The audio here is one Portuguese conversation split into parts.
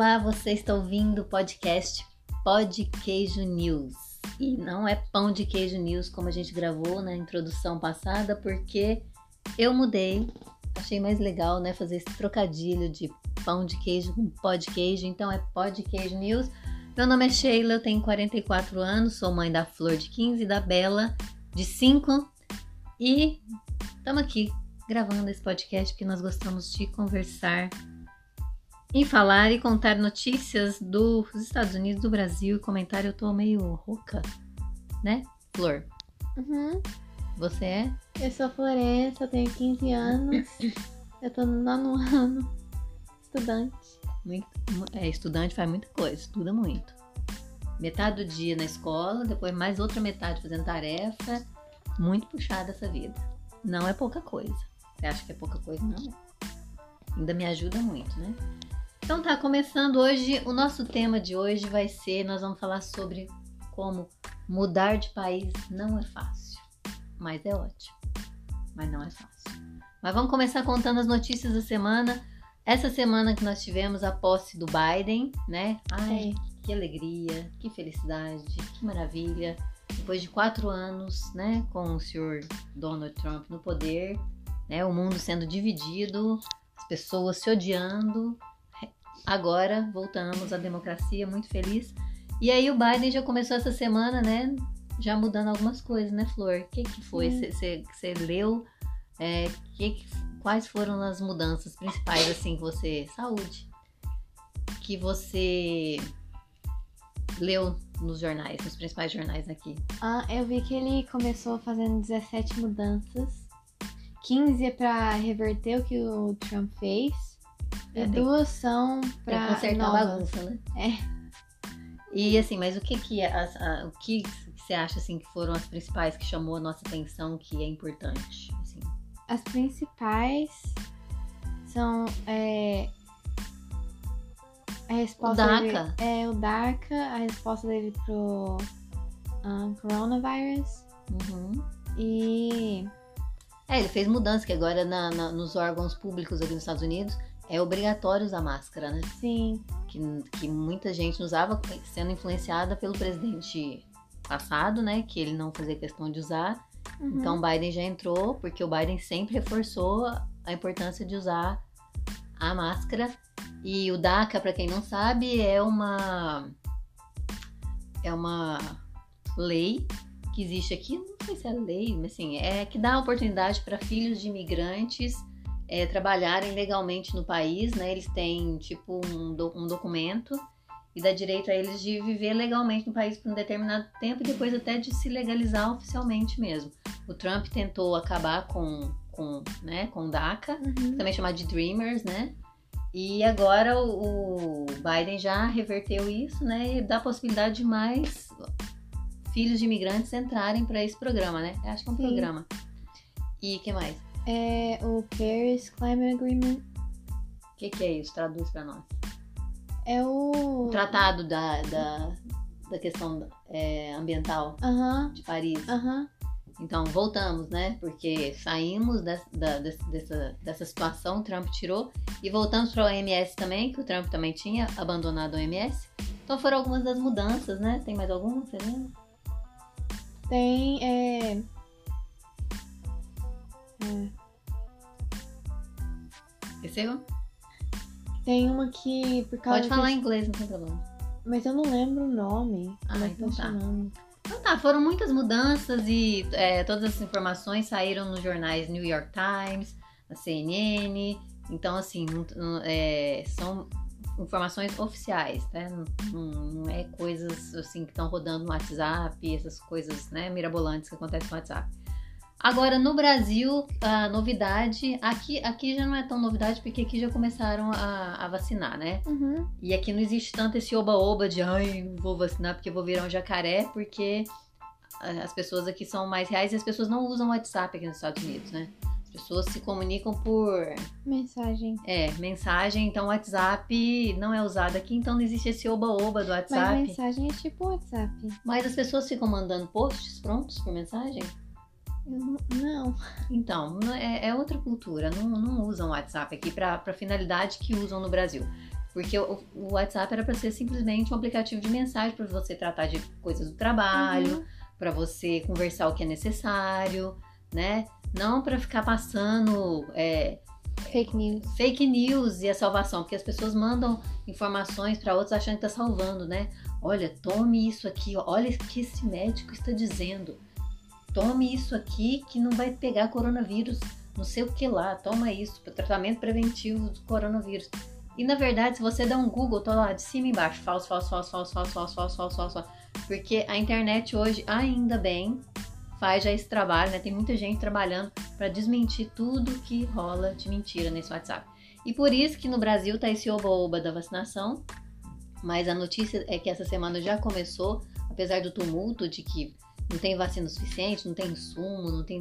Olá, você está ouvindo o podcast Pod Queijo News. E não é pão de queijo news como a gente gravou na introdução passada, porque eu mudei. Achei mais legal, né, fazer esse trocadilho de pão de queijo com pod queijo. Então é Pod Queijo News. Meu nome é Sheila, eu tenho 44 anos, sou mãe da Flor de 15 e da Bela de 5. E estamos aqui gravando esse podcast porque nós gostamos de conversar em falar e contar notícias dos Estados Unidos, do Brasil. E comentar, eu tô meio rouca, né, Flor? Uhum. Você é? Eu sou Florença, eu tenho 15 anos. eu tô no nono ano. Estudante. Muito, é, estudante faz muita coisa, estuda muito. Metade do dia na escola, depois mais outra metade fazendo tarefa. Muito puxada essa vida. Não é pouca coisa. Você acha que é pouca coisa? Não. Ainda me ajuda muito, né? Então tá, começando hoje, o nosso tema de hoje vai ser, nós vamos falar sobre como mudar de país não é fácil, mas é ótimo. Mas não é fácil. Mas vamos começar contando as notícias da semana. Essa semana que nós tivemos a posse do Biden, né? Ai, que alegria, que felicidade, que maravilha. Depois de quatro anos, né, com o senhor Donald Trump no poder, né, o mundo sendo dividido, as pessoas se odiando, Agora voltamos à democracia, muito feliz. E aí o Biden já começou essa semana, né? Já mudando algumas coisas, né, Flor? O que, que foi? Você leu? É, que, quais foram as mudanças principais, assim, que você. Saúde. Que você leu nos jornais, nos principais jornais aqui? Ah, eu vi que ele começou fazendo 17 mudanças. 15 é pra reverter o que o Trump fez. E é, duas são pra consertar novas. a bagunça, né? É. E assim, mas o que que a, a, o que você acha assim que foram as principais que chamou a nossa atenção que é importante? Assim? As principais são é, a resposta o DACA. Dele, é o DACA, a resposta dele pro uh, coronavirus uhum. e é, ele fez mudança que agora na, na, nos órgãos públicos aqui nos Estados Unidos é obrigatório usar máscara, né? Sim. Que, que muita gente usava sendo influenciada pelo presidente passado, né? Que ele não fazia questão de usar. Uhum. Então o Biden já entrou, porque o Biden sempre reforçou a importância de usar a máscara. E o DACA, para quem não sabe, é uma é uma lei que existe aqui, não sei se é lei, mas assim, é que dá oportunidade para filhos de imigrantes é, trabalharem legalmente no país, né? Eles têm tipo um, do, um documento e dá direito a eles de viver legalmente no país por um determinado tempo e depois até de se legalizar oficialmente mesmo. O Trump tentou acabar com, com, né, com DACA, uhum. também chamado de Dreamers, né? E agora o, o Biden já reverteu isso, né? E dá a possibilidade de mais filhos de imigrantes entrarem para esse programa, né? Eu acho que é um Sim. programa. E o que mais? É o Paris Climate Agreement. O que, que, é isso? Traduz para nós. É o... o tratado da, da, da questão é, ambiental uh -huh. de Paris. Uh -huh. Então, voltamos, né? Porque saímos dessa, dessa, dessa situação, o Trump tirou, e voltamos para o OMS também, que o Trump também tinha abandonado o OMS. Então, foram algumas das mudanças, né? Tem mais alguma, você lembra? Tem, é... É. Esqueceu? Tem uma que por causa Pode falar em inglês, não tem problema. Mas eu não lembro o nome. Ah, é então tá. Então tá, foram muitas mudanças e é, todas as informações saíram nos jornais New York Times, na CNN. Então, assim, é, são informações oficiais, né? Não, não, é coisas assim que estão rodando no WhatsApp, essas coisas, né, mirabolantes que acontecem no WhatsApp. Agora, no Brasil, a novidade, aqui, aqui já não é tão novidade, porque aqui já começaram a, a vacinar, né? Uhum. E aqui não existe tanto esse oba-oba de, ai, vou vacinar porque vou virar um jacaré, porque as pessoas aqui são mais reais e as pessoas não usam WhatsApp aqui nos Estados Unidos, né? As pessoas se comunicam por... Mensagem. É, mensagem, então o WhatsApp não é usado aqui, então não existe esse oba-oba do WhatsApp. Mas mensagem é tipo WhatsApp. Mas as pessoas ficam mandando posts prontos por mensagem? Não. Então, é, é outra cultura. Não, não usam WhatsApp aqui para finalidade que usam no Brasil. Porque o, o WhatsApp era para ser simplesmente um aplicativo de mensagem para você tratar de coisas do trabalho, Uhum. para você conversar o que é necessário, né? Não para ficar passando é, Fake news. fake news e a salvação, porque as pessoas mandam informações para outros achando que tá salvando, né? Olha, tome isso aqui, olha o que esse médico está dizendo. Tome isso aqui que não vai pegar coronavírus, não sei o que lá, toma isso para tratamento preventivo do coronavírus. E na verdade, se você der um Google, tá lá de cima e embaixo, falso, falso, falso, falso, falso, falso, falso, falso, falso, falso. Porque a internet hoje, ainda bem, faz já esse trabalho, né? Tem muita gente trabalhando para desmentir tudo que rola de mentira nesse WhatsApp. E por isso que no Brasil tá esse oba-oba da vacinação, mas a notícia é que essa semana já começou, apesar do tumulto de que não tem vacina suficiente, não tem insumo, não tem,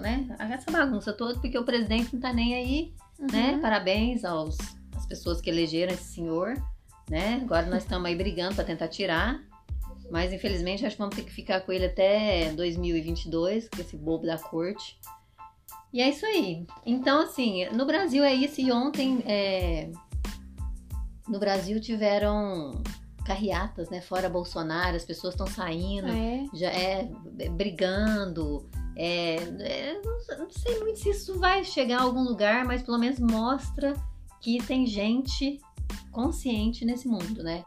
né? Essa bagunça toda, porque o presidente não tá nem aí, né? Uhum. Parabéns aos às pessoas que elegeram esse senhor, né? Agora nós estamos aí brigando para tentar tirar, mas infelizmente acho que vamos ter que ficar com ele até 2022, com esse bobo da corte. E é isso aí. Então, assim, no Brasil é isso. E ontem, é, no Brasil tiveram carreatas, né? Fora Bolsonaro, as pessoas estão saindo, é? já é brigando. É, é, não, não sei muito se isso vai chegar a algum lugar, mas pelo menos mostra que tem gente consciente nesse mundo, né?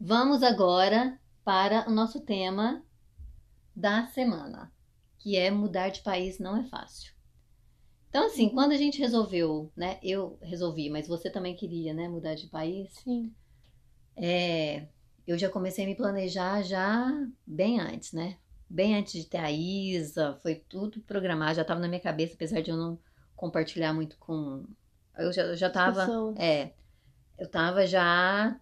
Vamos agora para o nosso tema da semana, que é mudar de país não é fácil. Então, assim, quando a gente resolveu, né? Eu resolvi, mas você também queria, né? Mudar de país. Sim. É, eu já comecei a me planejar já bem antes, né? Bem antes de ter a Isa, foi tudo programado, já estava na minha cabeça, apesar de eu não compartilhar muito com. Eu já, eu já tava. É, eu tava já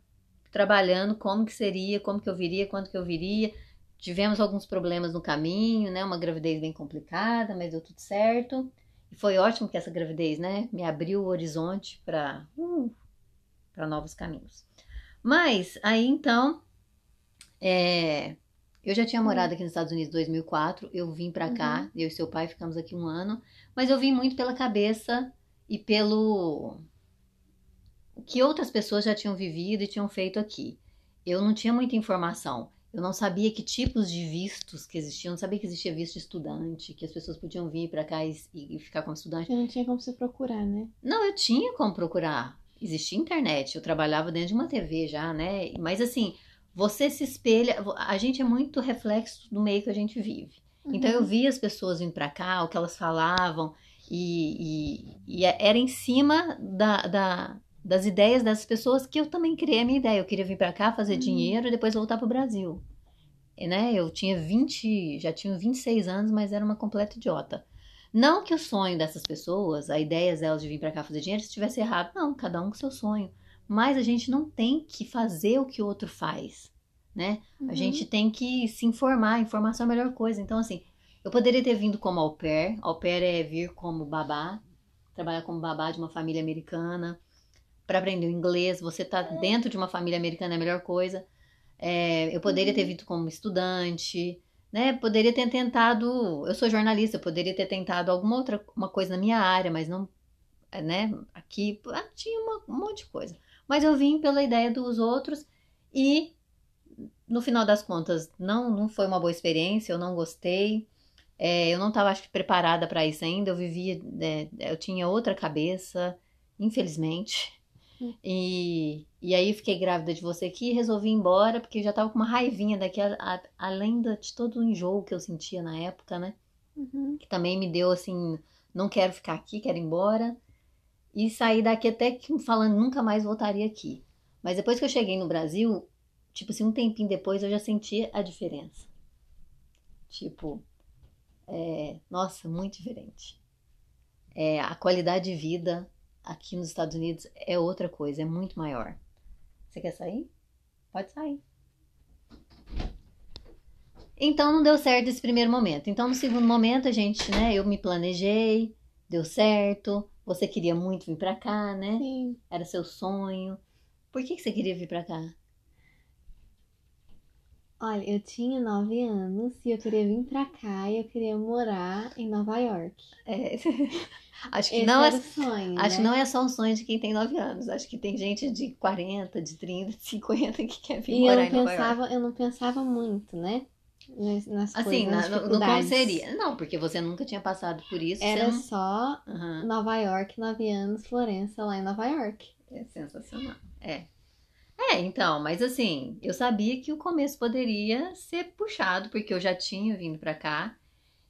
trabalhando como que seria, como que eu viria, quando que eu viria. Tivemos alguns problemas no caminho, né? Uma gravidez bem complicada, mas deu tudo certo. E foi ótimo que essa gravidez, né, me abriu o horizonte para uh, para novos caminhos. Mas aí então, é, eu já tinha morado aqui nos Estados Unidos em 2004, eu vim pra cá, eu e seu pai ficamos aqui um ano, mas eu vim muito pela cabeça e pelo que outras pessoas já tinham vivido e tinham feito aqui. Eu não tinha muita informação. Eu não sabia que tipos de vistos que existiam, não sabia que existia visto de estudante, que as pessoas podiam vir pra cá e, e ficar como estudante. Eu não tinha como você procurar, né? Não, eu tinha como procurar. Existia internet, eu trabalhava dentro de uma TV já, né? Mas assim, você se espelha, a gente é muito reflexo do meio que a gente vive. Então eu Uhum. via as pessoas vindo pra cá, o que elas falavam, e, e- e era em cima da, da- das ideias dessas pessoas que eu também criei a minha ideia. Eu queria vir pra cá, fazer Uhum. dinheiro e depois voltar pro Brasil. E, né? Eu tinha 20, já tinha 26 anos, mas era uma completa idiota. Não que o sonho dessas pessoas, a ideia delas de vir pra cá fazer dinheiro, estivesse errado. Não, cada um com seu sonho. Mas a gente não tem que fazer o que o outro faz, né? A Uhum. gente tem que se informar, informação é a melhor coisa. Então, assim, eu poderia ter vindo como au pair. Au pair é vir como babá, trabalhar como babá de uma família americana, para aprender o inglês. Você tá dentro de uma família americana é a melhor coisa. É, eu poderia ter Uhum. vindo como estudante, né? Poderia ter tentado. Eu sou jornalista, eu poderia ter tentado alguma outra uma coisa na minha área, mas não, é, né? Aqui ah, tinha uma- um monte de coisa. Mas eu vim pela ideia dos outros e no final das contas, não, não foi uma boa experiência, eu não gostei. É, eu não estava, acho que, preparada para isso ainda. Eu vivia, é, eu tinha outra cabeça, infelizmente. Hum. E, e aí fiquei grávida de você aqui e resolvi ir embora, porque eu já tava com uma raivinha daqui, a- a- além da- de todo o enjoo que eu sentia na época, né? Uhum. que também me deu assim, não quero ficar aqui, quero ir embora. E saí daqui até que falando nunca mais voltaria aqui. Mas depois que eu cheguei no Brasil, tipo assim, um tempinho depois eu já senti a diferença. Tipo, é, nossa, muito diferente. É, a qualidade de vida aqui nos Estados Unidos é outra coisa, é muito maior. Você quer sair? Pode sair. Então não deu certo esse primeiro momento. Então no segundo momento a gente, né, eu me planejei, deu certo. Você queria muito vir pra cá, né? Sim. Era seu sonho. Por que que você queria vir pra cá? Olha, eu tinha nove anos e eu queria vir pra cá e eu queria morar em Nova York. É, acho que Esse não é, sonho, acho né? não é só um sonho de quem tem 9 anos. Acho que tem gente de 40, de 30, de 50 que quer vir E eu morar não em Nova York. pensava, eu não pensava muito, né? Nas, nas Assim, coisas, na- no, como seria. Não, porque você nunca tinha passado por isso. Era não- só Aham, Nova York, nove anos, Florença, lá em Nova York. é sensacional. É. É, então, mas assim, eu sabia que o começo poderia ser puxado, porque eu já tinha vindo pra cá.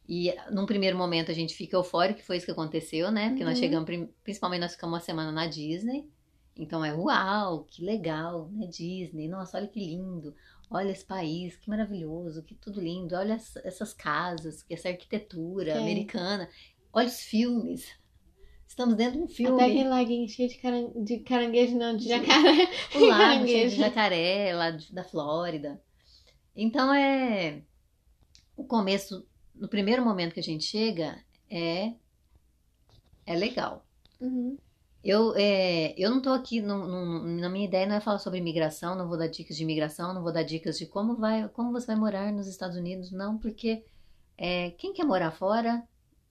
E num primeiro momento a gente fica eufórico, que foi isso que aconteceu, né? Porque nós Uhum. chegamos, prim- principalmente nós ficamos uma semana na Disney. Então é uau, que legal, né? Disney, nossa, olha que lindo. Olha esse país, que maravilhoso, que tudo lindo. Olha essa- essas casas, essa arquitetura É. americana. Olha os filmes. Estamos dentro de um filme. Até aquele laguinho cheio de, caran... de caranguejo, não, de jacaré. O lago cheio de jacaré lá da Flórida. Então é. O começo, no primeiro momento que a gente chega, é. É legal. Uhum. Eu, é, eu não tô aqui, não- não- na minha ideia não é falar sobre imigração, não vou dar dicas de imigração, não vou dar dicas de como vai, como você vai morar nos Estados Unidos, não, porque é, quem quer morar fora,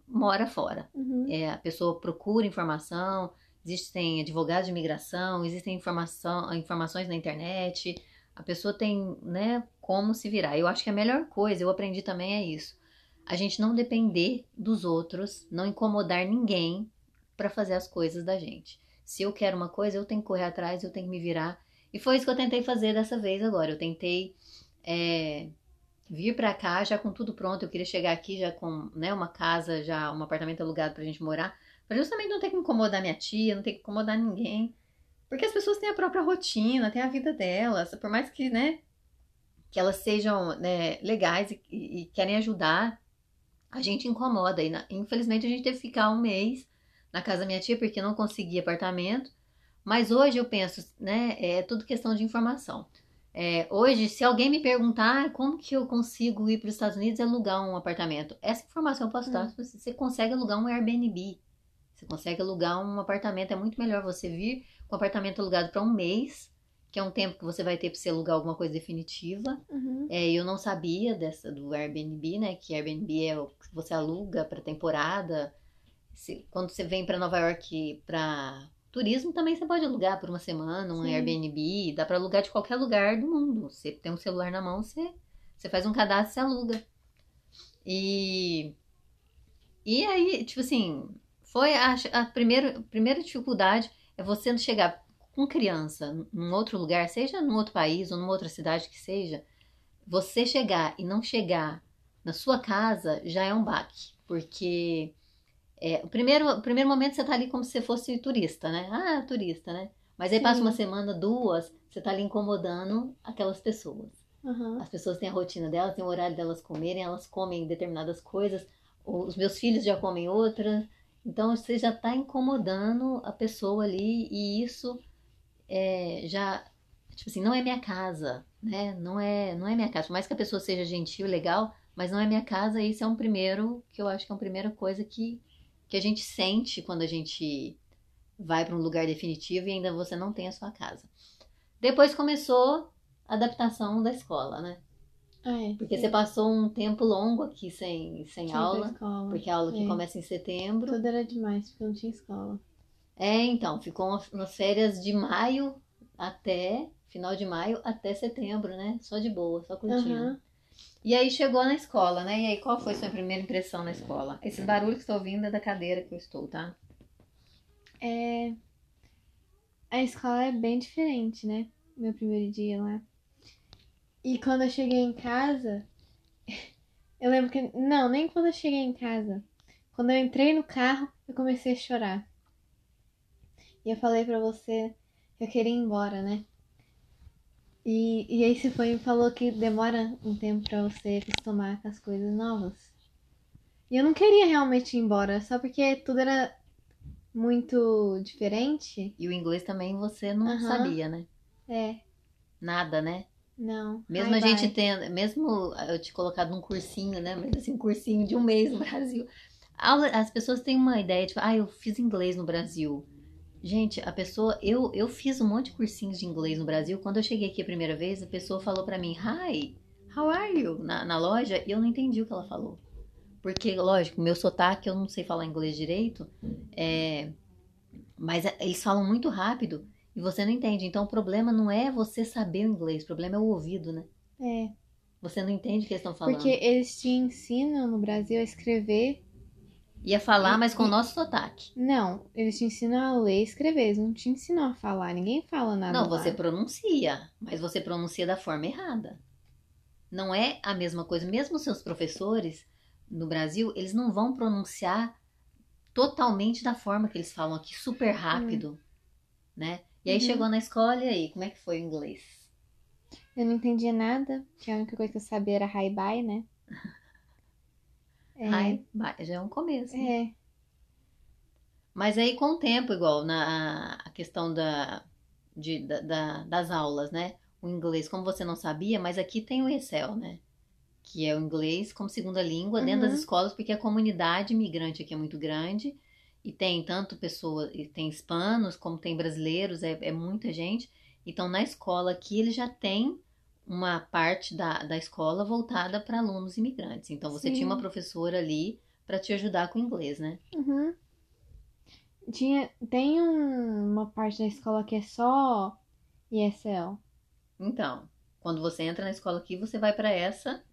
mora fora. Uhum. É, a pessoa procura informação, existem advogados de imigração, existem informação, informações na internet, a pessoa tem, né, como se virar. Eu acho que a melhor coisa, eu aprendi também é isso. A gente não depender dos outros, não incomodar ninguém para fazer as coisas da gente. Se eu quero uma coisa, eu tenho que correr atrás, eu tenho que me virar. E foi isso que eu tentei fazer dessa vez agora. Eu tentei é, vir pra cá já com tudo pronto. Eu queria chegar aqui já com né, uma casa, já um apartamento alugado pra gente morar. Pra justamente não ter que incomodar minha tia, não ter que incomodar ninguém. Porque as pessoas têm a própria rotina, têm a vida delas. Por mais que, né, que elas sejam né, legais e, e- e querem ajudar, a gente incomoda. E na- infelizmente a gente teve que ficar um mês na casa da minha tia porque não conseguia apartamento. Mas hoje eu penso, né, é tudo questão de informação. É, hoje, se alguém me perguntar "Ah, como que eu consigo ir para os Estados Unidos e alugar um apartamento, essa informação eu posso dar. Você você consegue alugar um Airbnb, você consegue alugar um apartamento. É muito melhor você vir com o apartamento alugado para um mês, que é um tempo que você vai ter para você alugar alguma coisa definitiva. Uhum. É, eu não sabia dessa do Airbnb, né? Que Airbnb é o que você aluga para temporada. Se- quando você vem para Nova York para turismo, também você pode alugar por uma semana um Sim. Airbnb. Dá para alugar de qualquer lugar do mundo. Você tem um celular na mão, você, você faz um cadastro, você aluga. E e aí, tipo assim, foi a, a primeira, primeira dificuldade é você não chegar com criança num outro lugar, seja num outro país ou numa outra cidade que seja, você chegar e não chegar na sua casa já é um baque, porque é, o, primeiro, o primeiro momento você tá ali como se você fosse turista, né? Ah, turista, né? Mas aí passa Sim. uma semana, duas, você tá ali incomodando aquelas pessoas. Uhum. As pessoas têm a rotina delas, têm o horário delas comerem, elas comem determinadas coisas, os meus filhos já comem outras, então você já está incomodando a pessoa ali e isso é, já, tipo assim, não é minha casa, né? Não é, não é minha casa. Por mais que a pessoa seja gentil, legal, mas não é minha casa, e isso é um primeiro, que eu acho que é uma primeira coisa que, que a gente sente quando a gente vai para um lugar definitivo e ainda você não tem a sua casa. Depois começou a adaptação da escola, né? É, Porque você passou um tempo longo aqui sem, sem aula, escola. porque a aula É. começa em setembro. Tudo era demais, porque não tinha escola. É, então, ficou umas férias de maio até, final de maio até setembro, né? Só de boa, só curtindo. Aham. E aí chegou na escola, né? E aí, qual foi sua primeira impressão na escola? Esse barulho que estou ouvindo é da cadeira que eu estou, tá? É... A escola é bem diferente, né? Meu primeiro dia lá. E quando eu cheguei em casa, eu lembro que. Não, nem quando eu cheguei em casa. Quando eu entrei no carro, eu comecei a chorar. E eu falei pra você que eu queria ir embora, né? E, e aí você foi e falou que demora um tempo pra você acostumar com as coisas novas. E eu não queria realmente ir embora, só porque tudo era muito diferente. E o inglês também você não sabia, né? É, Nada, né? não. Mesmo Bye, a gente tendo, mesmo eu te colocado num cursinho, né? Mas assim, um cursinho de um mês no Brasil. As pessoas têm uma ideia, tipo, ah, eu fiz inglês no Brasil. Gente, a pessoa, eu, eu fiz um monte de cursinhos de inglês no Brasil. Quando eu cheguei aqui a primeira vez, a pessoa falou pra mim, hi, How are you? Na, na loja, e eu não entendi o que ela falou. Porque, lógico, meu sotaque, eu não sei falar inglês direito, é... mas eles falam muito rápido e você não entende. Então, o problema não é você saber o inglês, o problema é o ouvido, né? É. Você não entende o que eles estão falando. Porque eles te ensinam no Brasil a escrever. Ia falar, mas com o nosso sotaque. Não, eles te ensinam a ler e escrever, eles não te ensinam a falar. Ninguém fala nada. Não, lá. você pronuncia, mas você pronuncia da forma errada. Não é a mesma coisa. Mesmo seus professores no Brasil, eles não vão pronunciar totalmente da forma que eles falam aqui, super rápido, né? E aí Uhum. chegou na escola e aí, como é que foi o inglês? Eu não entendia nada, que a única coisa que eu sabia era hi bye, né? É, Ai, já é um começo. né? é, Mas aí com o tempo, igual na a questão da, de, da, da- das aulas, né? O inglês, como você não sabia, mas aqui tem o Excel, né? Que é o inglês como segunda língua dentro das Uhum. escolas, porque a comunidade imigrante aqui é muito grande e tem tanto pessoas, e tem hispanos como tem brasileiros, é, é muita gente. Então na escola aqui eles já têm uma parte da, da escola voltada para alunos imigrantes. Então você Sim. tinha uma professora ali para te ajudar com o inglês, né? Uhum. Tinha, tem um- uma parte da escola que é só ESL. Então, quando você entra na escola aqui, você vai para essa,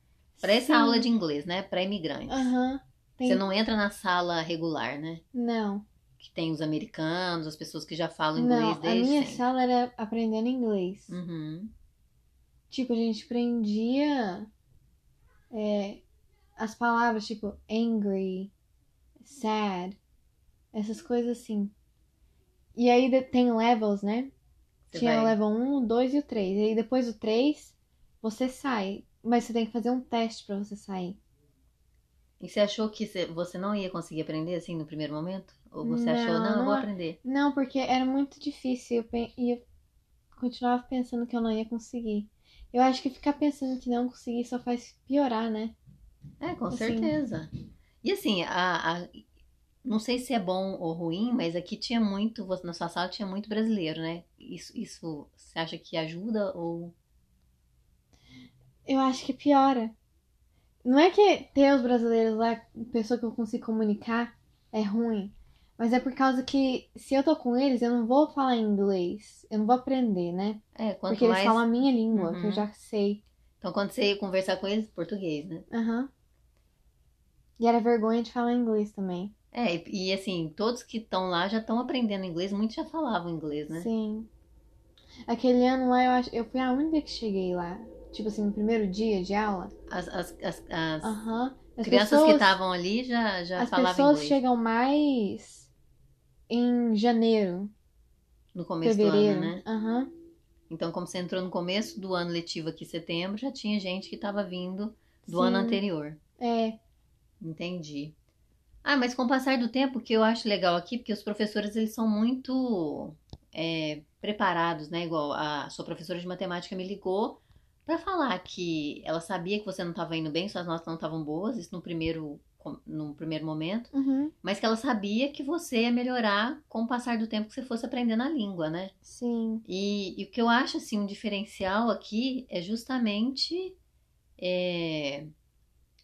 para essa aula de inglês, né? Para imigrantes. Aham. Tem- Você não entra na sala regular, né? Não, Que tem os americanos, as pessoas que já falam não. inglês A desde minha sempre. sala era aprendendo inglês. Uhum. Tipo, a gente aprendia é, as palavras tipo angry, sad, essas coisas assim. E aí tem levels, né? Você Tinha o vai- level 1, o 2 e o 3. E aí depois do 3, você sai. Mas você tem que fazer um teste pra você sair. E você achou que você- não ia conseguir aprender assim no primeiro momento? Ou você achou, Não, não, eu não vou aprender? Não, porque era muito difícil eu pe- e eu continuava pensando que eu não ia conseguir. Eu acho que ficar pensando que não conseguir só faz piorar, né? É, com Assim. certeza. E assim, a, a- não sei se é bom ou ruim, mas aqui tinha muito, você- na sua sala tinha muito brasileiro, né? Isso, isso você acha que ajuda ou Eu acho que piora. Não é que ter os brasileiros lá, pessoa que eu consigo comunicar, é ruim. Mas é por causa que se eu tô com eles, eu não vou falar inglês. Eu não vou aprender, né? é, quanto Porque eles mais falam a minha língua, que eu Uhum. já sei. Então, quando você ia conversar com eles, português, né? Aham. E era vergonha de falar inglês também. É, e, e, assim, todos que estão lá já estão aprendendo inglês, muitos já falavam inglês, né? Sim. Aquele ano lá, eu acho. Eu fui a única que cheguei lá. Tipo assim, no primeiro dia de aula. As, as, as, as. As crianças que pessoas- estavam ali já, já As falavam pessoas inglês chegam mais em janeiro, no começo fevereiro. do ano, né? Aham. Então, como você entrou no começo do ano letivo aqui, setembro, já tinha gente que estava vindo do ano Sim. anterior. É. Entendi. Ah, mas com o passar do tempo, o que eu acho legal aqui, porque os professores, eles são muito é, preparados, né? Igual a sua professora de matemática me ligou para falar que ela sabia que você não estava indo bem, suas notas não estavam boas, isso no primeiro, no primeiro momento, Uhum. mas que ela sabia que você ia melhorar com o passar do tempo que você fosse aprendendo a língua, né? Sim. E, e o que eu acho assim um diferencial aqui é justamente é,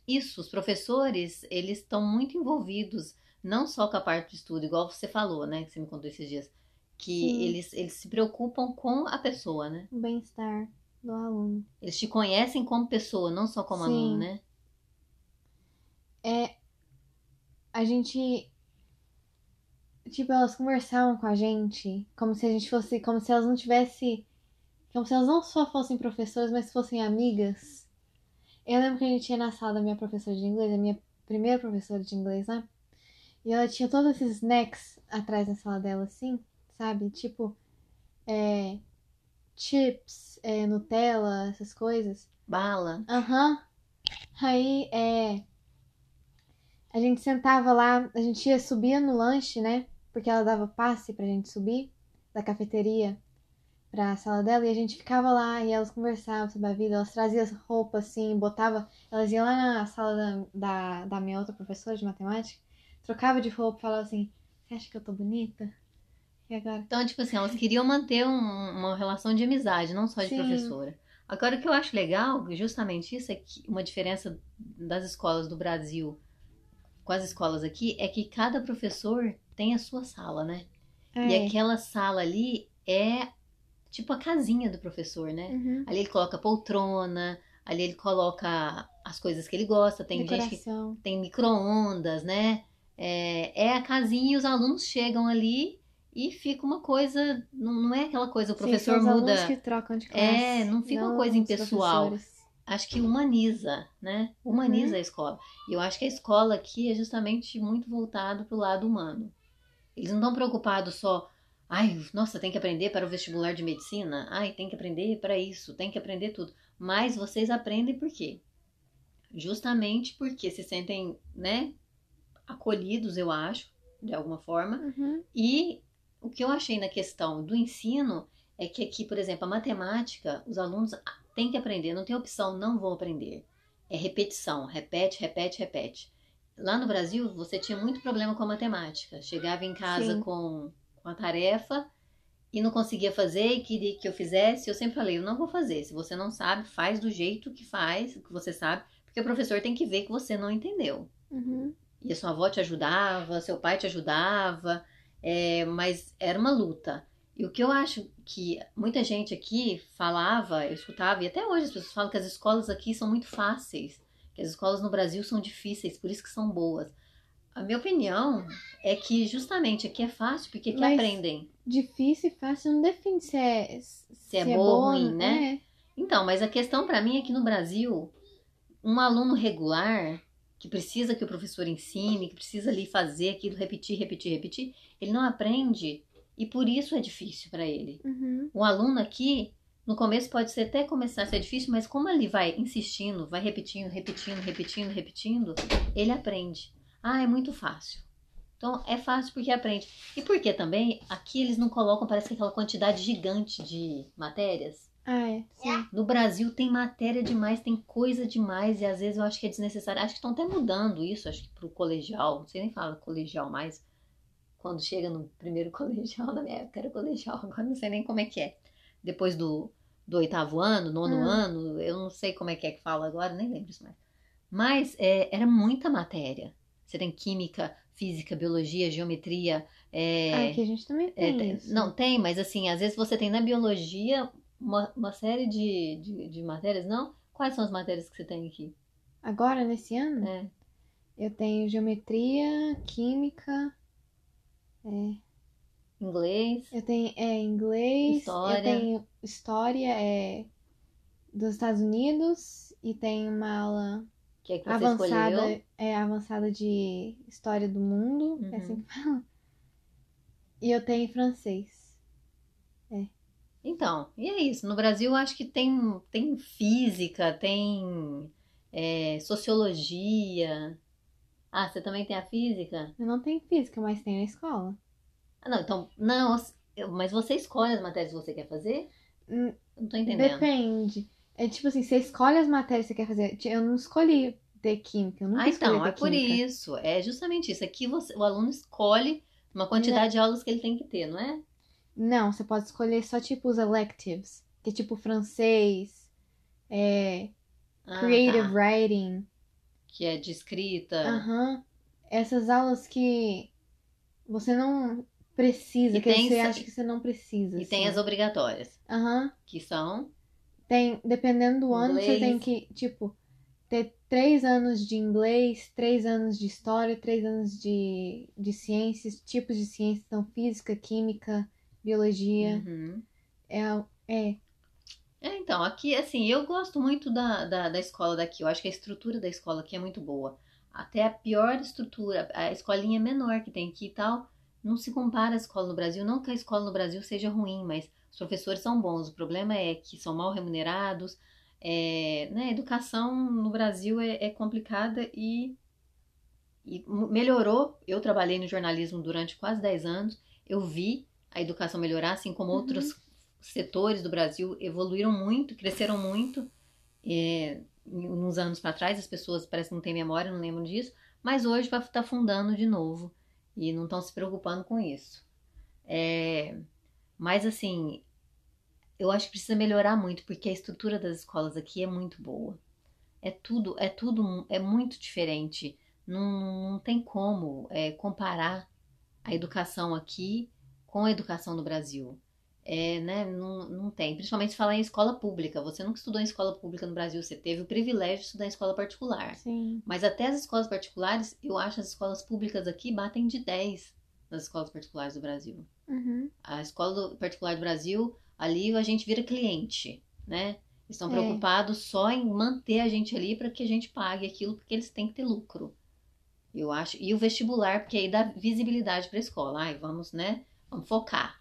isso. Os professores eles estão muito envolvidos não só com a parte do estudo, igual você falou, né? Que você me contou esses dias, que Sim. eles, eles se preocupam com a pessoa, né? O bem-estar do aluno. Eles te conhecem como pessoa, não só como Sim. aluno, né? É. A gente. Tipo, elas conversavam com a gente como se a gente fosse. Como se elas não tivessem. Como se elas não só fossem professoras, mas fossem amigas. Eu lembro que a gente ia na sala da minha professora de inglês, a minha primeira professora de inglês, né? E ela tinha todos esses snacks atrás na sala dela, assim, sabe? Tipo, é, chips, é, Nutella, essas coisas. Bala. Aham. Aí, é. A gente sentava lá, a gente ia subir no lanche, né? Porque ela dava passe pra gente subir da cafeteria pra sala dela e a gente ficava lá e elas conversavam sobre a vida, elas traziam as roupas assim, botava, elas iam lá na sala da, da, da minha outra professora de matemática, trocava de roupa, falava assim, você acha que eu tô bonita? E agora? Então, tipo assim, elas queriam manter um- uma relação de amizade, não só de Sim. professora. Agora, o que eu acho legal, justamente isso, é que uma diferença das escolas do Brasil com as escolas aqui é que cada professor tem a sua sala, né? É. E aquela sala ali é tipo a casinha do professor, né? Uhum. Ali ele coloca poltrona, ali ele coloca as coisas que ele gosta. Tem gente que Decoração. tem micro-ondas, né? É, é a casinha e os alunos chegam ali e fica uma coisa. Não, não é aquela coisa, o Sim, professor são os muda. alunos que trocam de classe. É, não fica uma coisa impessoal. Acho que humaniza, né? Humaniza Uhum. a escola. E eu acho que a escola aqui é justamente muito voltado para o lado humano. Eles não estão preocupados só. Ai, nossa, tem que aprender para o vestibular de medicina. Ai, tem que aprender para isso, tem que aprender tudo. Mas vocês aprendem por quê? Justamente porque se sentem, né, acolhidos, eu acho, de alguma forma. Uhum. E o que eu achei na questão do ensino é que aqui, por exemplo, a matemática, os alunos têm que aprender, não tem opção, não vou aprender. É repetição, repete, repete, repete. Lá no Brasil, você tinha muito problema com a matemática. Chegava em casa Sim. com, com a tarefa e não conseguia fazer e queria que eu fizesse. Eu sempre falei, eu não vou fazer. Se você não sabe, faz do jeito que faz, que você sabe, porque o professor tem que ver que você não entendeu Uhum. e a sua avó te ajudava, seu pai te ajudava, é, mas era uma luta. E o que eu acho que muita gente aqui falava, eu escutava, e até hoje as pessoas falam que as escolas aqui são muito fáceis, que as escolas no Brasil são difíceis, por isso que são boas. A minha opinião é que justamente aqui é fácil porque aqui Mas- aprendem. Difícil e fácil não define se é, se é boa ou boa, ruim, né? É. Então, mas a questão para mim é que no Brasil, um aluno regular, que precisa que o professor ensine, que precisa ali fazer aquilo, repetir, repetir, repetir, ele não aprende e por isso é difícil para ele. Uhum. Um aluno aqui, no começo pode ser até começar a ser difícil, mas como ele vai insistindo, vai repetindo, repetindo, repetindo, repetindo, ele aprende. Ah, é muito fácil. Então é fácil porque aprende. E porque também aqui eles não colocam, parece que aquela quantidade gigante de matérias. Ah, é. Sim. No Brasil tem matéria demais, tem coisa demais, e às vezes eu acho que é desnecessário. Acho que estão até mudando isso, acho que pro colegial, não sei nem fala colegial mais. Quando chega no primeiro colegial, na minha época era colegial, agora não sei nem como é que é. Depois do, do oitavo ano, nono Hum. ano, eu não sei como é que é que fala agora, nem lembro isso mais. Mas é, era muita matéria. Você tem química, física, biologia, geometria. é, Ah, aqui a gente também é, tem tem- isso. não, tem, mas assim, às vezes você tem na biologia uma, uma série de, de, de matérias, não? Quais são as matérias que você tem aqui? Agora, nesse ano, É, eu tenho geometria, química, inglês, eu tenho é, inglês, História. eu tenho história é, dos Estados Unidos e tenho uma aula que é que avançada, escolheu. é, avançada de história do mundo, Uhum. é assim que fala. E eu tenho francês. Então, e é isso. No Brasil, eu acho que tem, tem física, tem é, sociologia. Ah, você também tem a física? Eu não tenho física, mas tenho na escola. Ah, não, então, não, eu- mas você escolhe as matérias que você quer fazer? Hum, Não tô entendendo. Depende. É tipo assim, você escolhe as matérias que você quer fazer. Eu não escolhi ter química, eu nunca Ah, escolhi então, é por química. isso. É justamente isso. Aqui você, o aluno escolhe uma quantidade de aulas que ele tem que ter, não é? Não, você pode escolher só tipo os electives, que é tipo francês, é, Ah, creative tá. writing. Que é de escrita. Aham. Essas aulas que você não precisa, E que tem você acha que você não precisa. E tem assim. as obrigatórias, Aham. que são. Tem, dependendo do ano, você Inglês. tem que, tipo, ter três anos de inglês, três anos de história, três anos de, de ciências, tipos de ciências, então física, química, biologia. Uhum. É, é, É, então, aqui, assim, eu gosto muito da, da, da escola daqui. Eu acho que a estrutura da escola aqui é muito boa. Até a pior estrutura, a escolinha menor que tem aqui e tal, não se compara à escola no Brasil. Não que a escola no Brasil seja ruim, mas os professores são bons. O problema é que são mal remunerados. É, né, a educação no Brasil é, é complicada e, e melhorou. Eu trabalhei no jornalismo durante quase 10 anos. Eu vi a educação melhorar, assim como Uhum. outros setores do Brasil evoluíram muito, cresceram muito. É, uns anos para trás, as pessoas parece que não têm memória, não lembram disso, mas hoje vai estar fundando de novo e não estão se preocupando com isso. É, mas assim, eu acho que precisa melhorar muito, porque a estrutura das escolas aqui é muito boa. É tudo, é tudo, é muito diferente. Não, não tem como é, comparar a educação aqui com a educação no Brasil. É, né, não, não tem. Principalmente se falar em escola pública. Você nunca estudou em escola pública no Brasil, você teve o privilégio de estudar em escola particular. Sim. Mas até as escolas particulares, eu acho as escolas públicas aqui batem de 10 nas escolas particulares do Brasil. Uhum. A escola particular do Brasil, ali a gente vira cliente, né? Estão É. preocupados só em manter a gente ali para que a gente pague aquilo, porque eles têm que ter lucro. Eu acho. E o vestibular, porque aí dá visibilidade para a escola. Ai, vamos, né? Vamos focar.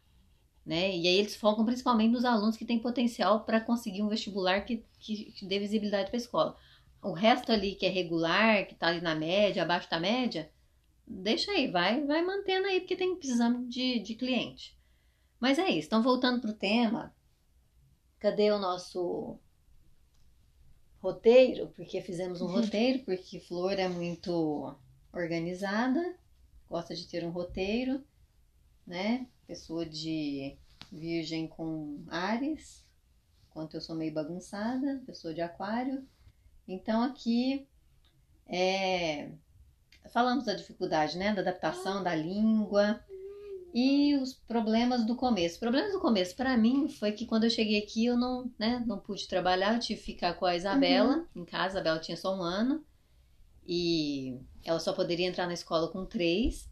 Né? E aí eles focam principalmente nos alunos que têm potencial para conseguir um vestibular que, que, que dê visibilidade para a escola. O resto ali que é regular, que está ali na média, abaixo da média, deixa aí, vai, vai mantendo aí, porque tem precisando de, de cliente. Mas é isso, então voltando pro tema, cadê o nosso roteiro? Porque fizemos um roteiro, porque Flor é muito organizada, gosta de ter um roteiro, né? Pessoa de virgem com Ares, enquanto eu sou meio bagunçada, pessoa de aquário. Então aqui é, falamos da dificuldade, né? Da adaptação da língua e os problemas do começo. Problemas do começo para mim foi que quando eu cheguei aqui eu não, né, não pude trabalhar, eu tive que ficar com a Isabela em casa. A Isabela tinha só um ano e ela só poderia entrar na escola com três.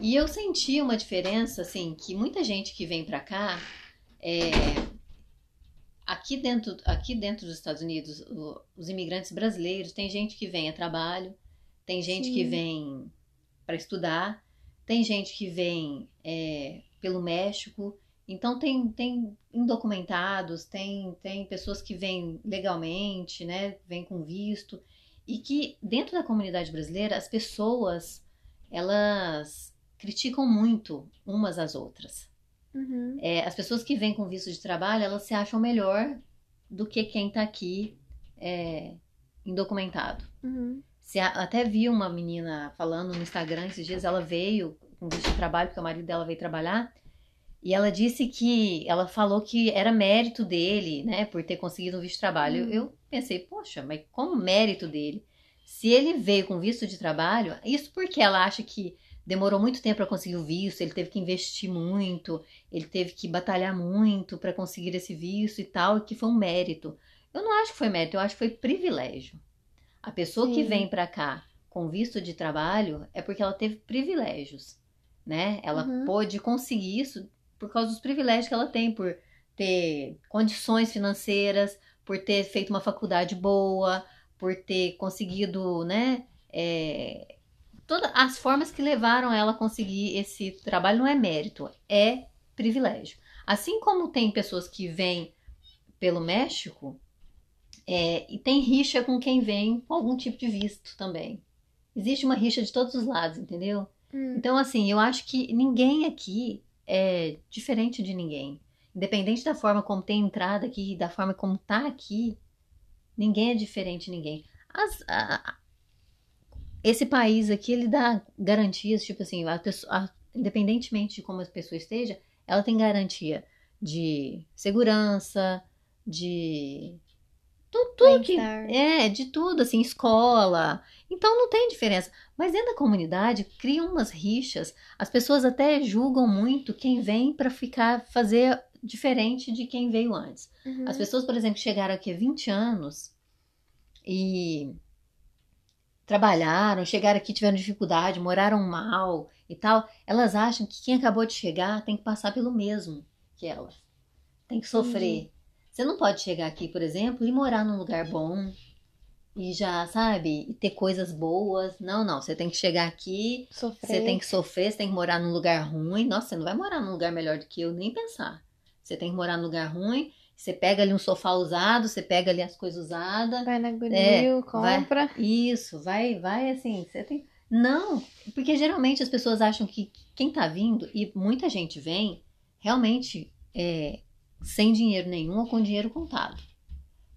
E eu senti uma diferença, assim, que muita gente que vem pra cá, é, aqui dentro, aqui dentro dos Estados Unidos, o- os imigrantes brasileiros, tem gente que vem a trabalho, tem gente que Sim. vem para estudar, tem gente que vem é, pelo México, então tem, tem indocumentados, tem, tem pessoas que vêm legalmente, né, vêm com visto, e que dentro da comunidade brasileira as pessoas, elas criticam muito umas às outras. Uhum. É, as pessoas que vêm com visto de trabalho, elas se acham melhor do que quem está aqui é, indocumentado. Uhum. Se até vi uma menina falando no Instagram esses dias, ela veio com visto de trabalho, porque o marido dela veio trabalhar, e ela disse que ela falou que era mérito dele, né, por ter conseguido um visto de trabalho. Hum. Eu pensei, poxa, mas como mérito dele? Se ele veio com visto de trabalho, isso porque ela acha que demorou muito tempo para conseguir o visto, ele teve que investir muito, ele teve que batalhar muito para conseguir esse visto e tal, e que foi um mérito. Eu não acho que foi mérito, eu acho que foi privilégio. A pessoa que Sim. vem para cá com visto de trabalho é porque ela teve privilégios, né? Ela Uhum. pôde conseguir isso por causa dos privilégios que ela tem, por ter condições financeiras, por ter feito uma faculdade boa, por ter conseguido, né? é, todas as formas que levaram ela a conseguir esse trabalho não é mérito, é privilégio. Assim como tem pessoas que vêm pelo México é, e tem rixa com quem vem com algum tipo de visto também. Existe uma rixa de todos os lados, entendeu? Hum. Então, assim, eu acho que ninguém aqui é diferente de ninguém. Independente da forma como tem entrado aqui, da forma como tá aqui, ninguém é diferente de ninguém. As- a- esse país aqui, ele dá garantias, tipo assim, a pessoa- a- independentemente de como a pessoa esteja, ela tem garantia de segurança, de tudo, tudo que é, de tudo, assim, escola. Então não tem diferença. Mas dentro da comunidade criam umas rixas. As pessoas até julgam muito quem vem para ficar fazer diferente de quem veio antes. Uhum. As pessoas, por exemplo, chegaram aqui há 20 anos e trabalharam, chegaram aqui, tiveram dificuldade, moraram mal e tal, elas acham que quem acabou de chegar tem que passar pelo mesmo que elas. Tem que sofrer. Entendi. Você não pode chegar aqui, por exemplo, e morar num lugar bom e já, sabe, e ter coisas boas. Não, não. Você tem que chegar aqui, Sofrer. você tem que sofrer, você tem que morar num lugar ruim. Nossa, você não vai morar num lugar melhor do que eu, nem pensar. Você tem que morar num lugar ruim, você pega ali um sofá usado, você pega ali as coisas usadas. Vai na Goodwill, vai. compra. Isso, vai, vai assim, você tem. Não, porque geralmente as pessoas acham que quem tá vindo, e muita gente vem, realmente é, sem dinheiro nenhum ou com dinheiro contado.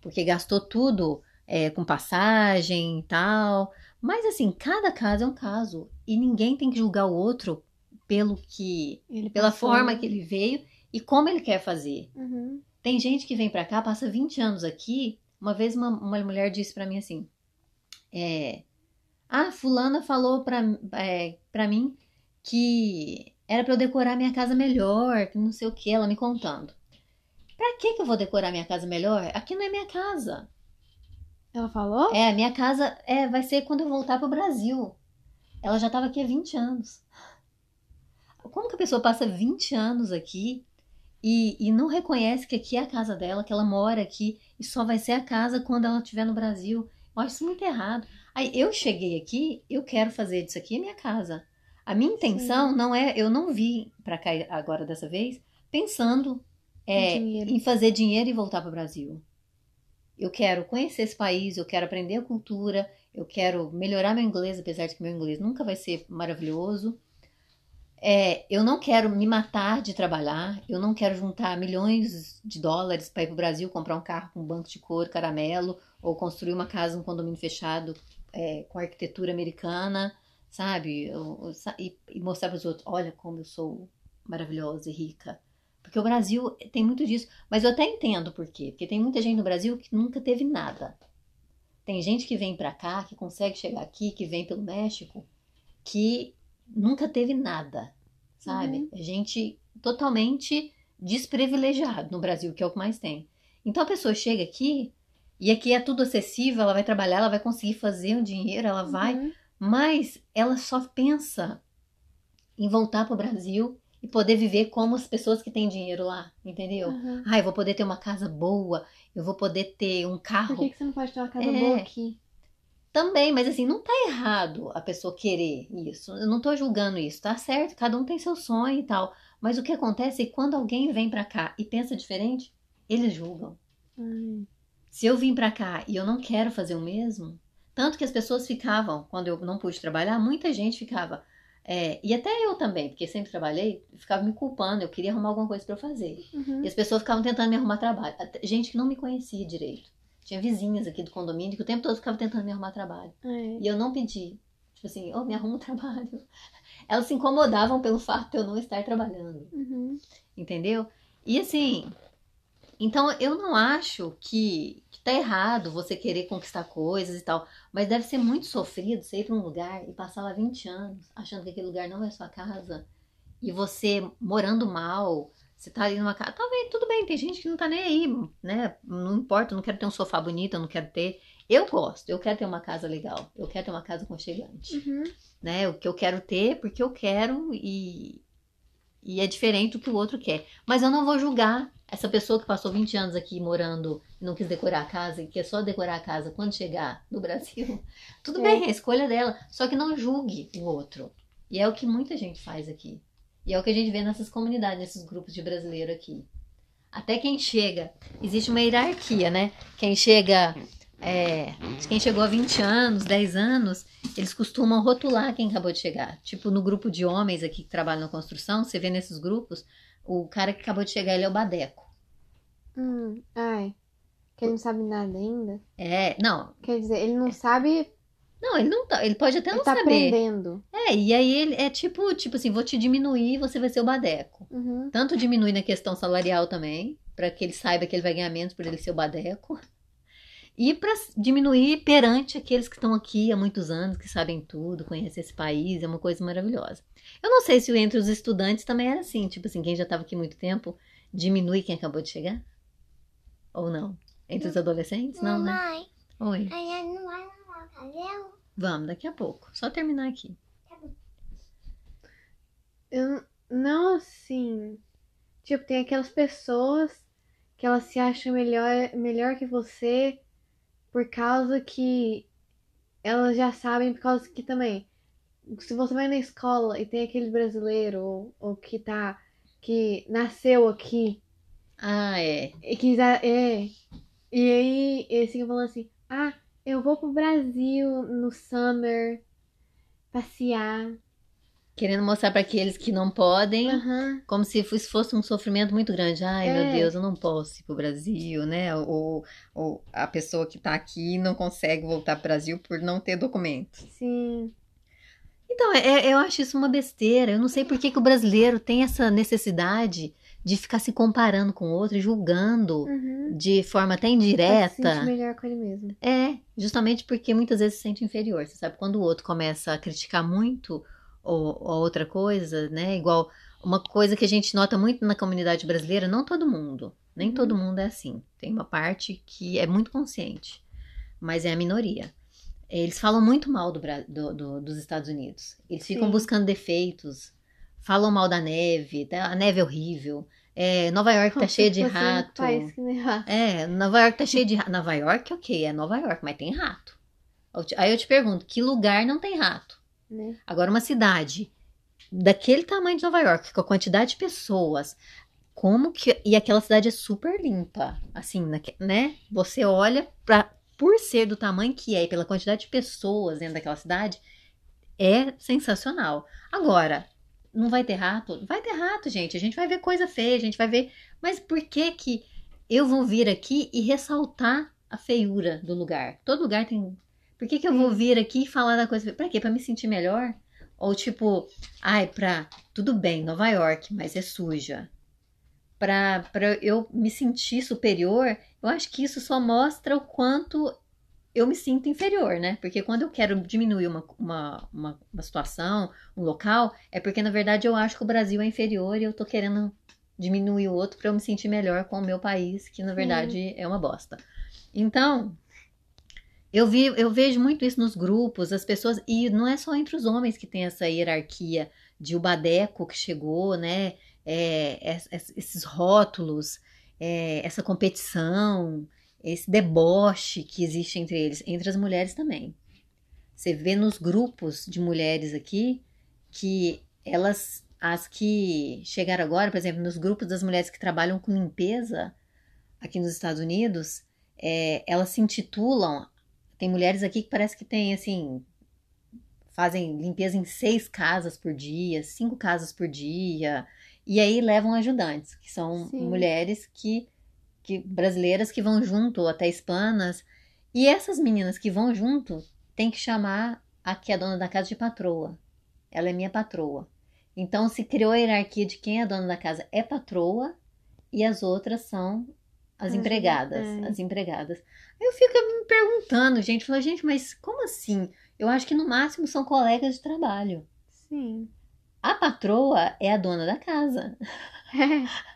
Porque gastou tudo é, com passagem e tal. Mas assim, cada caso é um caso. E ninguém tem que julgar o outro pelo que Ele pela passou. forma que ele veio e como ele quer fazer. Uhum. Tem gente que vem pra cá, passa 20 anos aqui. Uma vez uma, uma mulher disse pra mim assim: é, Ah, Fulana falou pra, é, pra mim que era pra eu decorar minha casa melhor, que não sei o que, ela me contando. Pra que, que eu vou decorar minha casa melhor? Aqui não é minha casa. Ela falou? É, minha casa é, vai ser quando eu voltar pro Brasil. Ela já estava aqui há 20 anos. Como que a pessoa passa 20 anos aqui e, e não reconhece que aqui é a casa dela, que ela mora aqui e só vai ser a casa quando ela estiver no Brasil? Eu acho isso muito errado. Aí eu cheguei aqui, eu quero fazer disso aqui a minha casa. A minha intenção Sim. não é, eu não vim para cá agora dessa vez pensando é, em fazer dinheiro e voltar para o Brasil. Eu quero conhecer esse país, eu quero aprender a cultura, eu quero melhorar meu inglês, apesar de que meu inglês nunca vai ser maravilhoso. É, eu não quero me matar de trabalhar, eu não quero juntar milhões de dólares para ir para o Brasil comprar um carro com banco de couro, caramelo, ou construir uma casa, um condomínio fechado é, com arquitetura americana, sabe? Eu- eu e, e mostrar para os outros: olha como eu sou maravilhosa e rica. Porque o Brasil tem muito disso. Mas eu até entendo por quê. Porque tem muita gente no Brasil que nunca teve nada. Tem gente que vem pra cá, que consegue chegar aqui, que vem pelo México, que nunca teve nada, sabe? Uhum. É gente totalmente desprivilegiado no Brasil, que é o que mais tem. Então a pessoa chega aqui e aqui é tudo acessível, ela vai trabalhar, ela vai conseguir fazer um dinheiro, ela vai Uhum. mas ela só pensa em voltar para o Brasil e poder viver como as pessoas que têm dinheiro lá, entendeu? Uhum. Ah, eu vou poder ter uma casa boa, eu vou poder ter um Por carro que, que você não pode ter uma casa É. boa aqui? Também, mas assim, não tá errado a pessoa querer isso. Eu não tô julgando isso, tá certo? Cada um tem seu sonho e tal. Mas o que acontece é que quando alguém vem para cá e pensa diferente, eles julgam. Ai. Se eu vim pra cá e eu não quero fazer o mesmo, tanto que as pessoas ficavam, quando eu não pude trabalhar, muita gente ficava, é, e até eu também, porque sempre trabalhei, ficava me culpando, eu queria arrumar alguma coisa pra eu fazer. Uhum. E as pessoas ficavam tentando me arrumar trabalho, gente que não me conhecia direito. Tinha vizinhas aqui do condomínio que o tempo todo ficavam tentando me arrumar trabalho. É. E eu não pedi. Tipo assim, oh, me arruma um trabalho. Elas se incomodavam pelo fato de eu não estar trabalhando Uhum. entendeu? E assim, então eu não acho que, que tá errado você querer conquistar coisas e tal, mas deve ser muito sofrido você ir pra um lugar e passar lá 20 anos achando que aquele lugar não é sua casa e você morando mal. Você tá ali numa casa. Talvez, tudo bem, tem gente que não tá nem aí, né? Não importa, eu não quero ter um sofá bonito, eu não quero ter. Eu gosto, eu quero ter uma casa legal, eu quero ter uma casa aconchegante Uhum. né? O que eu quero ter, porque eu quero e, e é diferente do que o outro quer. Mas eu não vou julgar essa pessoa que passou 20 anos aqui morando e não quis decorar a casa e quer só decorar a casa quando chegar no Brasil. Tudo É. bem, é a escolha dela. Só que não julgue o outro. E é o que muita gente faz aqui. E é o que a gente vê nessas comunidades, nesses grupos de brasileiro aqui. Até quem chega, existe uma hierarquia, né? Quem chega, é, quem chegou há 20 anos, 10 anos, eles costumam rotular quem acabou de chegar. Tipo, no grupo de homens aqui que trabalham na construção, você vê nesses grupos, o cara que acabou de chegar, ele é o badeco. Hum. Ai. Que ele não sabe nada ainda. É, não, Quer dizer, ele não sabe. Não, ele não tá, ele pode até Ele não tá saber. aprendendo. É, e aí ele é tipo, tipo assim, vou te diminuir, você vai ser o badeco. Uhum. Tanto diminui na questão salarial também, para que ele saiba que ele vai ganhar menos por ele ser o badeco. E para diminuir perante aqueles que estão aqui há muitos anos, que sabem tudo, conhecem esse país, é uma coisa maravilhosa. Eu não sei se entre os estudantes também era assim, tipo assim, quem já estava aqui muito tempo, diminui quem acabou de chegar? Ou não? Entre os adolescentes? Não, né? Mamãe, Oi. a gente não vai o cabelo? Vamos, daqui a pouco. Só terminar aqui. Eu não assim. Tipo, tem aquelas pessoas que elas se acham melhor, melhor que você por causa que elas já sabem, por causa que também. Se você vai na escola e tem aquele brasileiro ou, ou que tá. que nasceu aqui Ah, é. e que já é. E aí eles ficam falando assim, ah, eu vou pro Brasil no summer passear. Querendo mostrar para aqueles que não podem. Aham. Como se fosse fosse um sofrimento muito grande. Ai, meu É. Deus, eu não posso ir pro Brasil, né? Ou, ou a pessoa que tá aqui não consegue voltar pro Brasil por não ter documento. Sim. Então, é- eu acho isso uma besteira. Eu não sei por que, que o brasileiro tem essa necessidade de ficar se comparando com o outro, julgando Uhum. de forma até se indireta. sentir melhor com ele mesmo. É, justamente porque muitas vezes se sente inferior. Você sabe, quando o outro começa a criticar muito ou, ou outra coisa, né? Igual uma coisa que a gente nota muito na comunidade brasileira, não todo mundo, nem Uhum. todo mundo é assim. Tem uma parte que é muito consciente, mas é a minoria. Eles falam muito mal do, do- do- dos Estados Unidos. Eles ficam Sim. buscando defeitos, falam mal da neve, tá? a neve é horrível. É, Nova York tá cheia de rato. país que nem rato. É, Nova York tá cheio de rato. Nova York, ok, é Nova York, mas tem rato. Aí eu te pergunto, que lugar não tem rato? Né? Agora, uma cidade daquele tamanho de Nova York, com a quantidade de pessoas, como que. E aquela cidade é super limpa. Assim, né? Você olha pra. Por ser do tamanho que é e pela quantidade de pessoas dentro daquela cidade, é sensacional. Agora, não vai ter rato? Vai ter rato, gente. A gente vai ver coisa feia, a gente vai ver. Mas por que que eu vou vir aqui e ressaltar a feiura do lugar? Todo lugar tem. Por que que eu vou vir aqui e falar da coisa? Pra quê? Pra me sentir melhor? Ou tipo, ai, pra. Tudo bem, Nova York, mas é suja. Pra, pra eu me sentir superior, eu acho que isso só mostra o quanto eu me sinto inferior, né? Porque quando eu quero diminuir uma, uma, uma, uma situação, um local, é porque na verdade eu acho que o Brasil é inferior e eu tô querendo diminuir o outro pra eu me sentir melhor com o meu país, que na verdade é uma bosta. Então, eu, vi, eu vejo muito isso nos grupos, as pessoas, e não é só entre os homens que tem essa hierarquia de o badeco que chegou, né? É, es- es- esses rótulos, é, essa competição, esse deboche que existe entre eles, entre as mulheres também. Você vê nos grupos de mulheres aqui que elas, as que chegaram agora, por exemplo, nos grupos das mulheres que trabalham com limpeza aqui nos Estados Unidos, é, elas se intitulam. Tem mulheres aqui que parece que tem assim. Fazem limpeza em seis casas por dia, cinco casas por dia. E aí levam ajudantes, que são Sim. mulheres que, que brasileiras que vão junto, ou até hispanas. E essas meninas que vão junto tem que chamar a que é dona da casa de patroa. Ela é minha patroa. Então se criou a hierarquia de quem é dona da casa é patroa e as outras são as As- empregadas, é. as empregadas. Aí eu fico me perguntando, gente, falei, gente, mas como assim? Eu acho que no máximo são colegas de trabalho. Sim. A patroa é a dona da casa. É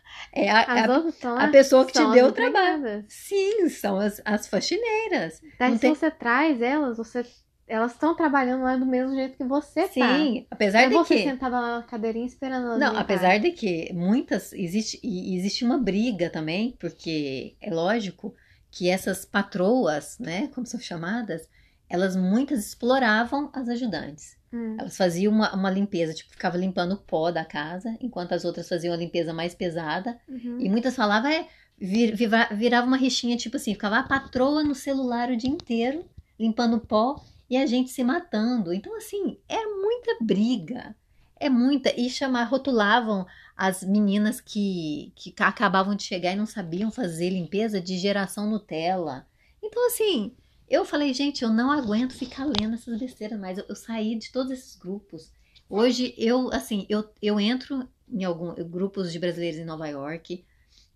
a, As a- outras estão a pessoa que te deu o trabalho. Sim, são as, as faxineiras. Daí Não se tem- você traz elas, você elas estão trabalhando lá do mesmo jeito que você tá. Sim, apesar é de você que. sentada lá na cadeirinha esperando elas Não, apesar de que muitas existe e existe uma briga também, porque é lógico que essas patroas, né, como são chamadas, elas muitas exploravam as ajudantes. Hum. Elas faziam uma, uma limpeza, tipo, ficava limpando o pó da casa, enquanto as outras faziam a limpeza mais pesada. Uhum. E muitas falavam, é, vir- virava uma rixinha, tipo assim, ficava a patroa no celular o dia inteiro, limpando pó, e a gente se matando. Então, assim, é muita briga. É muita. E chamar, rotulavam as meninas que, que ca- acabavam de chegar e não sabiam fazer limpeza de geração Nutella. Então, assim, eu falei, gente, eu não aguento ficar lendo essas besteiras mais. Eu, eu saí de todos esses grupos. Hoje, eu, assim, eu, eu entro em alguns grupos de brasileiros em Nova York.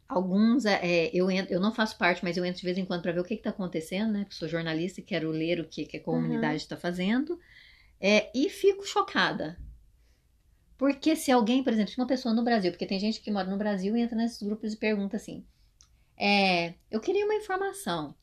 Alguns é, eu, entro, eu não faço parte, mas eu entro de vez em quando para ver o que está acontecendo, né? Porque sou jornalista e quero ler o que, que a comunidade está fazendo. É, e fico chocada. Porque se alguém, por exemplo, se uma pessoa no Brasil, porque tem gente que mora no Brasil e entra nesses grupos e pergunta assim: é, eu queria uma informação.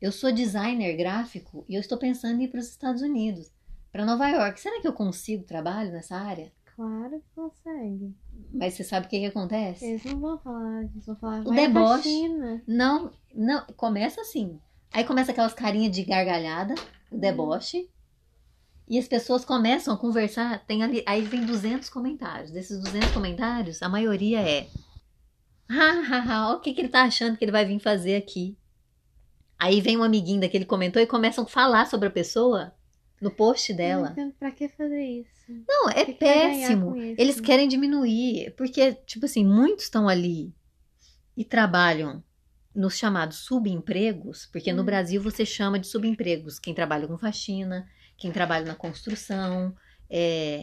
Eu sou designer gráfico e eu estou pensando em ir para os Estados Unidos, para Nova York. Será que eu consigo trabalho nessa área? Claro que consegue. Mas você sabe o que, que acontece? Eles não vão falar, eles vão falar, O deboche. Não, não, começa assim. Aí começa aquelas carinhas de gargalhada, o deboche. E as pessoas começam a conversar, tem ali, aí vem 200 comentários. Desses 200 comentários, a maioria é: "Ah, ah, ah, o que que ele tá achando que ele vai vir fazer aqui?" Aí vem um amiguinho daquele que comentou e começam a falar sobre a pessoa no post dela. entendo pra que fazer isso? Não, é que que péssimo. com isso? Eles querem diminuir, porque, tipo assim, muitos estão ali e trabalham nos chamados subempregos, porque no Hum. Brasil você chama de subempregos quem trabalha com faxina, quem trabalha na construção, é,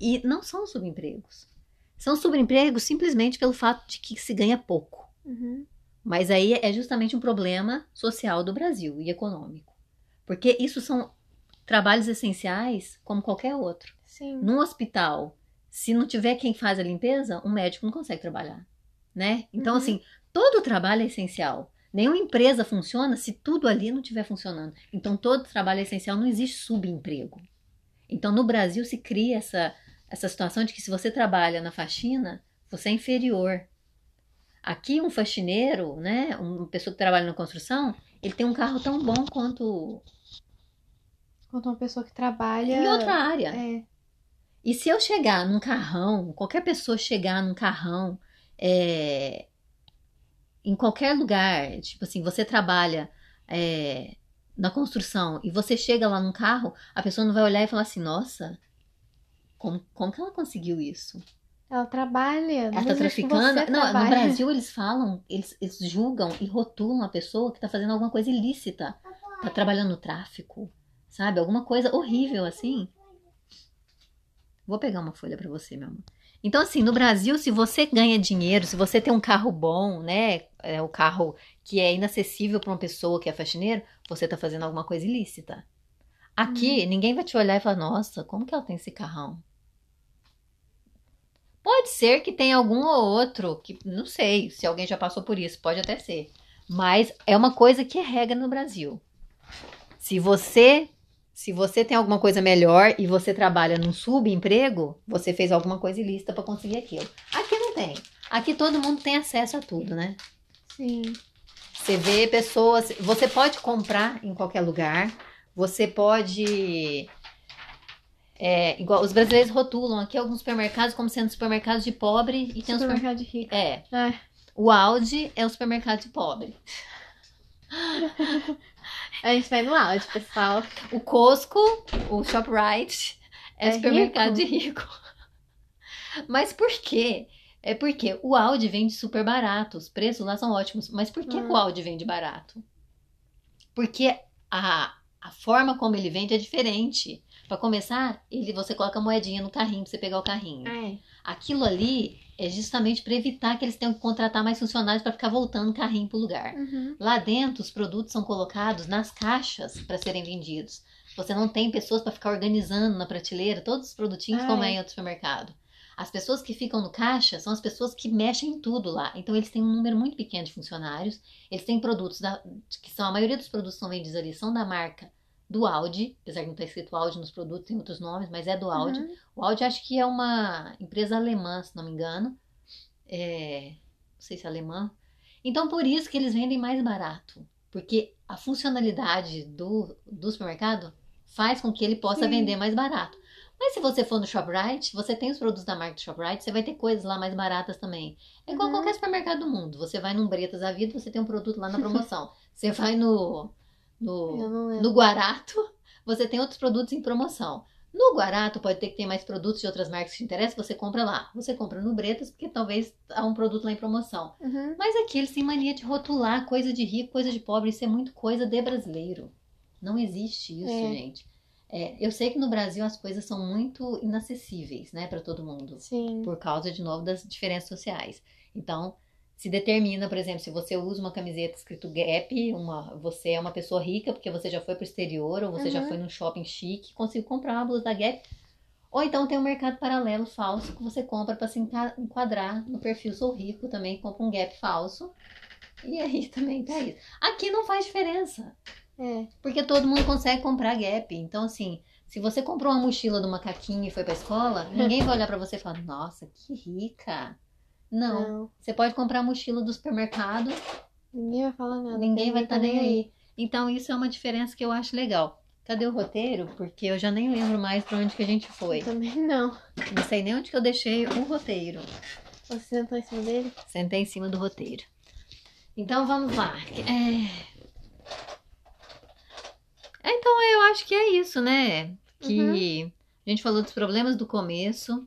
e não são subempregos. São subempregos simplesmente pelo fato de que se ganha pouco. Uhum. Mas aí é justamente um problema social do Brasil e econômico. Porque isso são trabalhos essenciais como qualquer outro. Sim. Num hospital, se não tiver quem faz a limpeza, um médico não consegue trabalhar, né? Então, Uhum. assim, todo trabalho é essencial. Nenhuma empresa funciona se tudo ali não estiver funcionando. Então, todo trabalho é essencial, não existe subemprego. Então, no Brasil se cria essa, essa situação de que se você trabalha na faxina, você é inferior. Aqui, um faxineiro, né, uma pessoa que trabalha na construção, ele tem um carro tão bom quanto Quanto uma pessoa que trabalha. em outra área. É. E se eu chegar num carrão, qualquer pessoa chegar num carrão, é, em qualquer lugar, tipo assim, você trabalha é, na construção e você chega lá num carro, a pessoa não vai olhar e falar assim, nossa, como, como que ela conseguiu isso? Ela trabalha. Ela tá traficando? Não, no trabalhe. Brasil eles falam, eles, eles julgam e rotulam a pessoa que tá fazendo alguma coisa ilícita, tá trabalhando no tráfico, sabe? Alguma coisa horrível assim. Vou pegar uma folha pra você, meu amor. Então, assim, no Brasil, se você ganha dinheiro, se você tem um carro bom, né? É o carro que é inacessível pra uma pessoa que é faxineiro, você tá fazendo alguma coisa ilícita. Aqui, ninguém vai te olhar e falar, nossa, como que ela tem esse carrão? Pode ser que tenha algum ou outro, que não sei se alguém já passou por isso, pode até ser. Mas é uma coisa que é regra no Brasil. Se você se você tem alguma coisa melhor e você trabalha num subemprego, você fez alguma coisa ilícita para conseguir aquilo. Aqui não tem. Aqui todo mundo tem acesso a tudo, né? Sim. Você vê pessoas, você pode comprar em qualquer lugar, você pode é, igual os brasileiros rotulam aqui alguns supermercados como sendo supermercados de pobre e tem os super... Supermercado de rico. é, É. o Audi é o supermercado de pobre. A gente vai no áudio, pessoal. O Costco, o ShopRite, é, É supermercado rico? de rico. Mas por quê? É porque o Audi vende super barato, os preços lá são ótimos. Mas por que, Hum. que o Audi vende barato? Porque a, a forma como ele vende é diferente. Para começar, ele, você coloca a moedinha no carrinho para você pegar o carrinho. É. Aquilo ali é justamente para evitar que eles tenham que contratar mais funcionários para ficar voltando o carrinho pro lugar. Uhum. Lá dentro, os produtos são colocados nas caixas para serem vendidos. Você não tem pessoas para ficar organizando na prateleira todos os produtinhos Ah, como é. em outro supermercado. As pessoas que ficam no caixa são as pessoas que mexem em tudo lá. Então, eles têm um número muito pequeno de funcionários. Eles têm produtos da- que são a maioria dos produtos que são vendidos ali são da marca do Audi, apesar de não estar escrito Audi nos produtos, tem outros nomes, mas é do Audi. Uhum. O Audi acho que é uma empresa alemã, se não me engano. É, não sei se é alemã. Então, por isso que eles vendem mais barato. Porque a funcionalidade do, do supermercado faz com que ele possa Sim. vender mais barato. Mas se você for no ShopRite, você tem os produtos da marca do ShopRite, você vai ter coisas lá mais baratas também. É igual Uhum. qualquer supermercado do mundo. Você vai num Bretas da Vida, você tem um produto lá na promoção. você vai no, no, no Guarato, você tem outros produtos em promoção. No Guarato pode ter que ter mais produtos de outras marcas que te interessam, você compra lá. Você compra no Bretas, porque talvez há um produto lá em promoção. Uhum. Mas aqui eles têm mania de rotular coisa de rico, coisa de pobre. Isso é muito coisa de brasileiro. Não existe isso, É. gente. É, eu sei que no Brasil as coisas são muito inacessíveis, né, para todo mundo Sim. por causa, de novo, das diferenças sociais. Então, se determina, por exemplo, se você usa uma camiseta escrito Gap, uma, você é uma pessoa rica porque você já foi pro exterior ou você já Uhum. foi num shopping chique, conseguiu comprar uma blusa da Gap. Ou então tem um mercado paralelo falso que você compra para se enquadrar no perfil sou rico também, compra um Gap falso. E aí também tá isso. Aqui não faz diferença. É. Porque todo mundo consegue comprar Gap. Então, assim, se você comprou uma mochila do macaquinho e foi pra escola, ninguém vai olhar pra você e falar, nossa, que rica. Não. Não. Você pode comprar a mochila do supermercado, Ninguém vai falar nada. ninguém vai estar tá nem aí. Então, isso é uma diferença que eu acho legal. Cadê o roteiro? Porque eu já nem lembro mais pra onde que a gente foi. Eu também não. Não sei nem onde que eu deixei o roteiro. Você sentou em cima dele? Sentei em cima do roteiro. Então vamos lá. É... É, Então eu acho que é isso, né? Que a gente falou dos problemas do começo.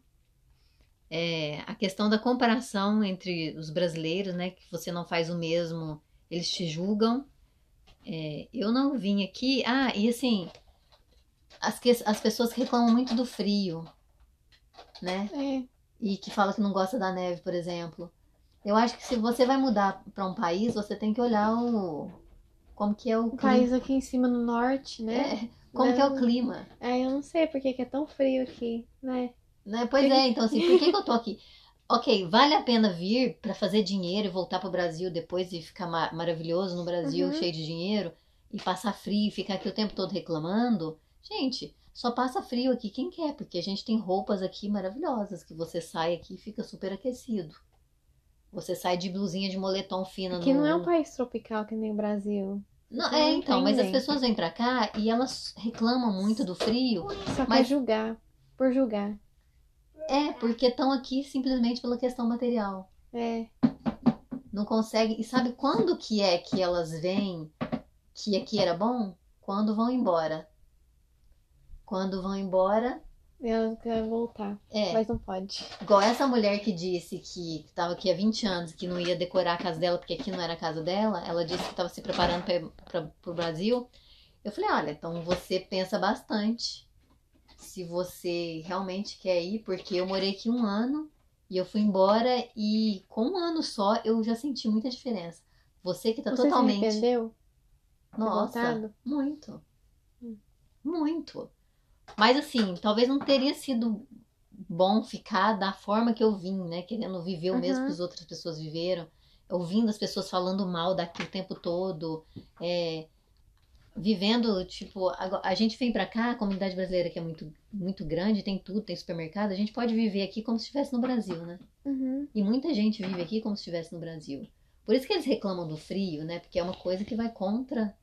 É, a questão da comparação entre os brasileiros, né? Que você não faz o mesmo, eles te julgam. É, eu não vim aqui. Ah, e assim, as, que- as pessoas reclamam muito do frio, né? É. e que fala que não gosta da neve, por exemplo. Eu acho que se você vai mudar para um país, você tem que olhar o como que é o, O país aqui em cima no norte, né? É, como que é o Não. clima. É, eu não sei por que que é tão frio aqui, né? Né? Pois é, então assim, por que, que eu tô aqui? Ok, vale a pena vir para fazer dinheiro e voltar pro Brasil depois e ficar ma- maravilhoso no Brasil, Uhum. cheio de dinheiro, e passar frio e ficar aqui o tempo todo reclamando? Gente, só passa frio aqui quem quer, porque a gente tem roupas aqui maravilhosas que você sai aqui e fica super aquecido. Você sai de blusinha de moletom fina Aqui no, não é um país tropical que nem o Brasil. Não, Então é, não então, tem mas as pessoas vêm pra cá e elas reclamam muito do frio. Só pra Mas- julgar. Por julgar. É, porque estão aqui simplesmente pela questão material. É. Não consegue. E sabe quando que é que elas veem que aqui era bom? Quando vão embora. Quando vão embora, Ela quer voltar. é. Mas não pode. Igual essa mulher que disse que estava aqui há 20 anos, que não ia decorar a casa dela porque aqui não era a casa dela. Ela disse que estava se preparando para o Brasil. Eu falei: olha, então você pensa bastante se você realmente quer ir, porque eu morei aqui um ano e eu fui embora e com um ano só eu já senti muita diferença. Você que tá Você se totalmente. arrependeu? ter Nossa, voltado? muito. Hum. Muito. Mas assim, talvez não teria sido bom ficar da forma que eu vim, né? Querendo viver o mesmo Uhum. que as outras pessoas viveram. Ouvindo as pessoas falando mal daqui o tempo todo. é, vivendo, tipo, a gente vem pra cá, a comunidade brasileira que é muito, muito grande, tem tudo, tem supermercado, a gente pode viver aqui como se estivesse no Brasil, né? Uhum. E muita gente vive aqui como se estivesse no Brasil. Por isso que eles reclamam do frio, né? Porque é uma coisa que vai contra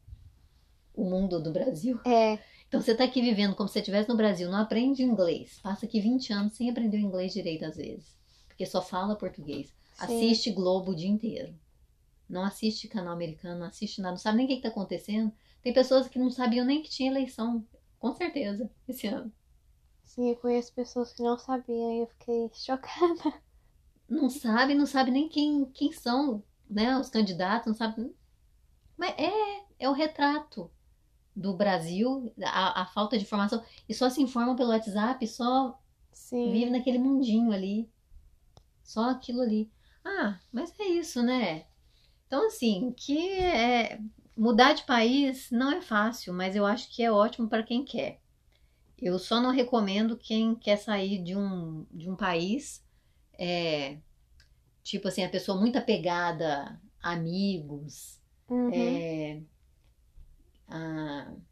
o mundo do Brasil. É. Então você tá aqui vivendo como se você estivesse no Brasil, não aprende inglês. Passa aqui 20 anos sem aprender o inglês direito às vezes. Porque só fala português. Sim. Assiste Globo o dia inteiro. Não assiste canal americano, não assiste nada, não sabe nem o que, que tá acontecendo. Tem pessoas que não sabiam nem que tinha eleição, com certeza, esse ano. Sim, eu conheço pessoas que não sabiam e eu fiquei chocada. não sabe, não sabe nem quem, quem são, né, os candidatos, não sabe. Mas é, é o retrato do Brasil, a, a falta de informação. E só se informam pelo WhatsApp, só Sim. vive naquele mundinho ali. Só aquilo ali. Ah, mas é isso, né? Então, assim, que é. Mudar de país não é fácil, mas eu acho que é ótimo para quem quer. Eu só não recomendo quem quer sair de um, de um país, é, tipo assim, a pessoa muito apegada a amigos, Uhum. é, a-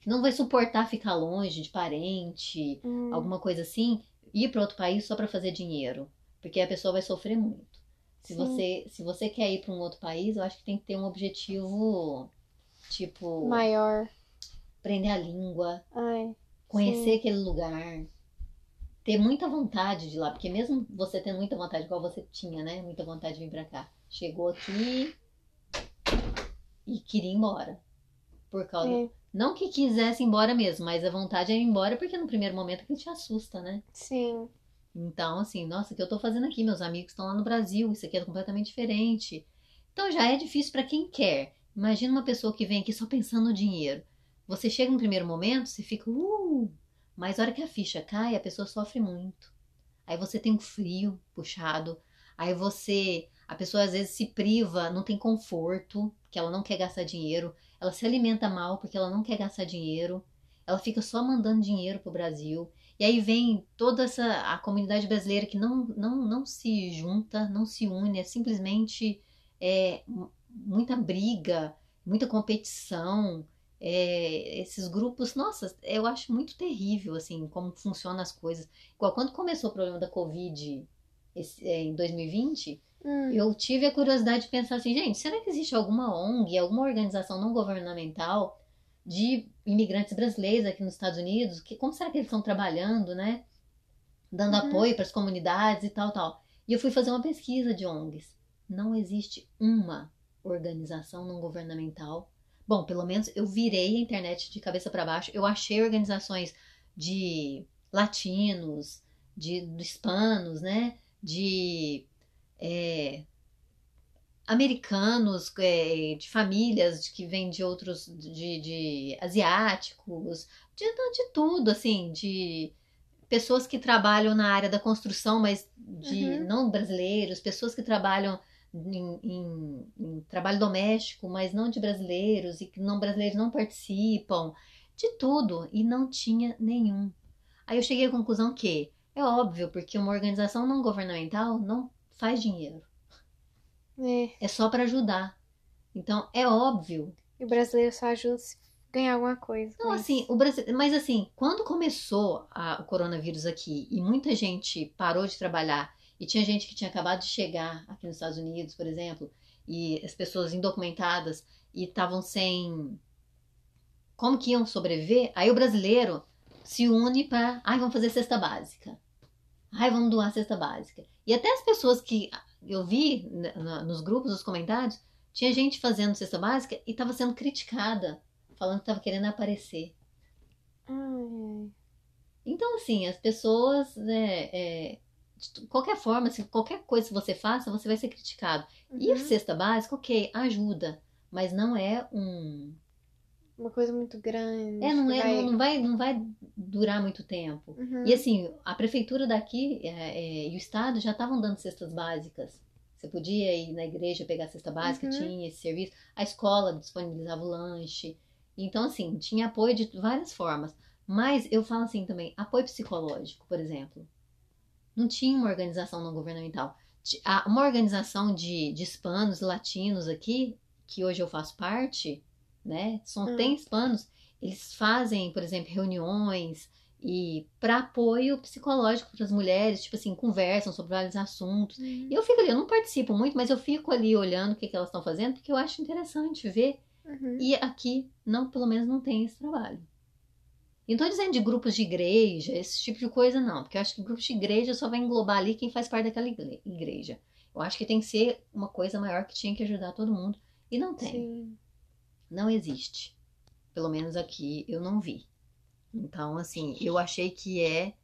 que não vai suportar ficar longe de parente, Hum. alguma coisa assim, ir para outro país só para fazer dinheiro, porque a pessoa vai sofrer muito. Se Sim. você, se você quer ir para um outro país, eu acho que tem que ter um objetivo, tipo, Maior. aprender a língua, Ai. conhecer Sim. aquele lugar, ter muita vontade de ir lá, porque mesmo você tendo muita vontade, igual você tinha, né? Muita vontade de vir pra cá, chegou aqui e queria ir embora. Por causa. É. Não que quisesse ir embora mesmo, mas a vontade é ir embora porque no primeiro momento aquilo te assusta, né? Sim. Então, assim, nossa, o que eu tô fazendo aqui? Meus amigos estão lá no Brasil, isso aqui é completamente diferente. Então já é difícil para quem quer. Imagina uma pessoa que vem aqui só pensando no dinheiro. Você chega no primeiro momento, você fica, uh, mas a hora que a ficha cai, a pessoa sofre muito. Aí você tem um frio puxado, aí você, a pessoa às vezes se priva, não tem conforto, porque ela não quer gastar dinheiro, ela se alimenta mal porque ela não quer gastar dinheiro, ela fica só mandando dinheiro pro Brasil. E aí vem toda essa a comunidade brasileira que não, não, não se junta, não se une, é simplesmente é, muita briga, muita competição. é, esses grupos, nossa, eu acho muito terrível assim como funcionam as coisas. Igual quando começou o problema da Covid esse- é, em 2020, Hum. eu tive a curiosidade de pensar assim, gente, será que existe alguma ONG, alguma organização não governamental de imigrantes brasileiros aqui nos Estados Unidos? Que, como será que eles estão trabalhando, né? Dando Uhum. apoio para as comunidades e tal, tal. E eu fui fazer uma pesquisa de ONGs. Não existe uma organização não governamental. Bom, pelo menos eu virei a internet de cabeça para baixo. Eu achei organizações de latinos, de, de hispanos, né? De é, americanos, é, de famílias que vêm de outros, de, de asiáticos, de, de tudo, assim, de pessoas que trabalham na área da construção, mas de Uhum. não brasileiros, pessoas que trabalham em, em- em trabalho doméstico, mas não de brasileiros, e que não brasileiros não participam, de tudo, e não tinha nenhum. Aí eu cheguei à conclusão que é óbvio, porque uma organização não governamental não faz dinheiro, É. é só para ajudar. Então é óbvio E o brasileiro só ajuda se ganhar alguma coisa. Não, assim, o Brasil, mas assim, quando começou a- o coronavírus aqui e muita gente parou de trabalhar e tinha gente que tinha acabado de chegar aqui nos Estados Unidos, por exemplo, e as pessoas indocumentadas e estavam sem como que iam sobreviver, aí o brasileiro se une para, ai, vamos fazer cesta básica. Ai, vamos doar cesta básica. E até as pessoas que eu vi na- nos grupos, nos comentários, tinha gente fazendo cesta básica e estava sendo criticada, falando que estava querendo aparecer. Ai. Então, assim, as pessoas, né, é, de qualquer forma, se qualquer coisa que você faça, você vai ser criticado. E a Uhum. cesta básica, ok, ajuda, mas não é um. Uma coisa muito grande. É, não, é, vai- não, vai, não vai durar muito tempo. Uhum. E assim, a prefeitura daqui é, é, e o estado já estavam dando cestas básicas. Você podia ir na igreja pegar a cesta básica, Uhum. tinha esse serviço. A escola disponibilizava o lanche. Então, assim, tinha apoio de várias formas. Mas eu falo assim também, apoio psicológico, por exemplo. Não tinha uma organização não governamental. Uma organização de, de hispanos latinos aqui, que hoje eu faço parte, né? São, Hum. Tem hispanos, eles fazem, por exemplo, reuniões e para apoio psicológico para as mulheres, tipo assim, conversam sobre vários assuntos. Uhum. E eu fico ali, eu não participo muito, mas eu fico ali olhando o que, que elas estão fazendo, porque eu acho interessante ver. Uhum. E aqui, não, pelo menos não tem esse trabalho. E não tô dizendo de grupos de igreja, esse tipo de coisa, não. Porque eu acho que grupos de igreja só vai englobar ali quem faz parte daquela igreja. Eu acho que tem que ser uma coisa maior que tinha que ajudar todo mundo. E não tem. Sim. Não existe. Pelo menos aqui eu não vi. Então, assim, eu achei que é,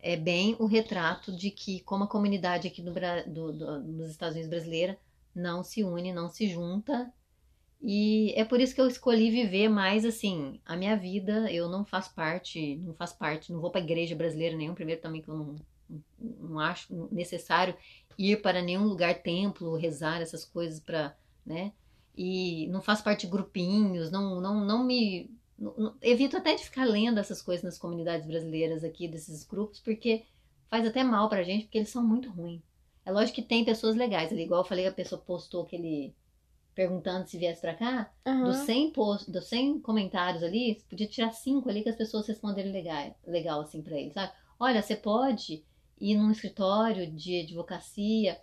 é bem o retrato de que, como a comunidade aqui no, Bra- do, do- nos Estados Unidos brasileira não se une, não se junta. E é por isso que eu escolhi viver mais assim, a minha vida. Eu não faço parte, não faço parte, não vou para igreja brasileira nenhum. Primeiro também que eu não, não acho necessário ir para nenhum lugar, templo, rezar essas coisas para, né? E não faço parte de grupinhos, não, não, não me. não- evito até de ficar lendo essas coisas nas comunidades brasileiras aqui, desses grupos, porque faz até mal pra gente, porque eles são muito ruins. É lógico que tem pessoas legais ali, igual eu falei, a pessoa postou aquele. perguntando se viesse pra cá. Aham. Dos 100, post, dos 100 comentários ali, você podia tirar 5 ali que as pessoas responderam legal, legal assim pra ele, sabe? Olha, você pode ir num escritório de advocacia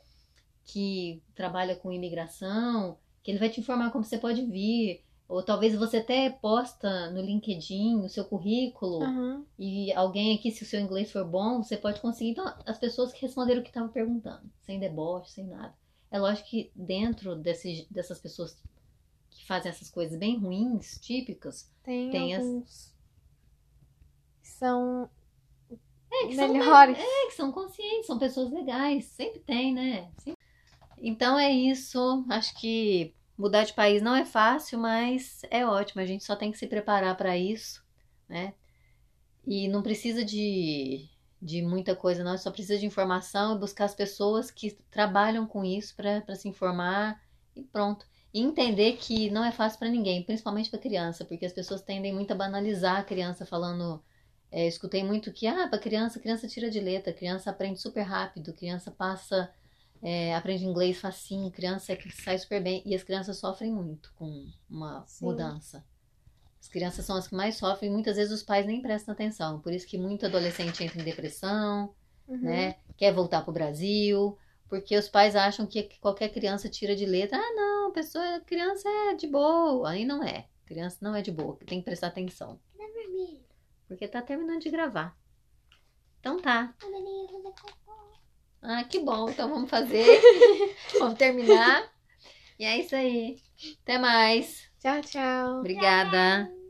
que trabalha com imigração, que ele vai te informar como você pode vir. Ou talvez você até posta no LinkedIn o seu currículo Aham. e alguém aqui, se o seu inglês for bom, você pode conseguir. Então, as pessoas que responderam o que estavam perguntando, sem deboche, sem nada. É lógico que dentro desses, dessas pessoas que fazem essas coisas bem ruins, típicas, Tem, Tem as- alguns que são é, que são melhores. É, que são conscientes, são pessoas legais, sempre tem, né? Sempre. Então é isso. Acho que mudar de país não é fácil, mas é ótimo. A gente só tem que se preparar para isso, né? E não precisa de, de muita coisa, não. Só precisa de informação e buscar as pessoas que trabalham com isso para se informar e pronto. E entender que não é fácil para ninguém, principalmente para criança, porque as pessoas tendem muito a banalizar a criança falando é, escutei muito que, ah, para criança, criança tira de letra, criança aprende super rápido, criança passa, é, aprende inglês facinho, criança é que sai super bem. E as crianças sofrem muito com uma Sim. mudança. As crianças são as que mais sofrem, e muitas vezes os pais nem prestam atenção. Por isso que muito adolescente entra em depressão, Uhum. né? Quer voltar pro Brasil, porque os pais acham que qualquer criança tira de letra. Ah, não, a pessoa, criança é de boa. Aí não é. Criança não é de boa, tem que prestar atenção. Vermelho. Porque tá terminando de gravar. Então tá. A Maria fazer cocô. Ah, que bom. Então vamos fazer. vamos terminar. E é isso aí. Até mais. Tchau, tchau. Obrigada.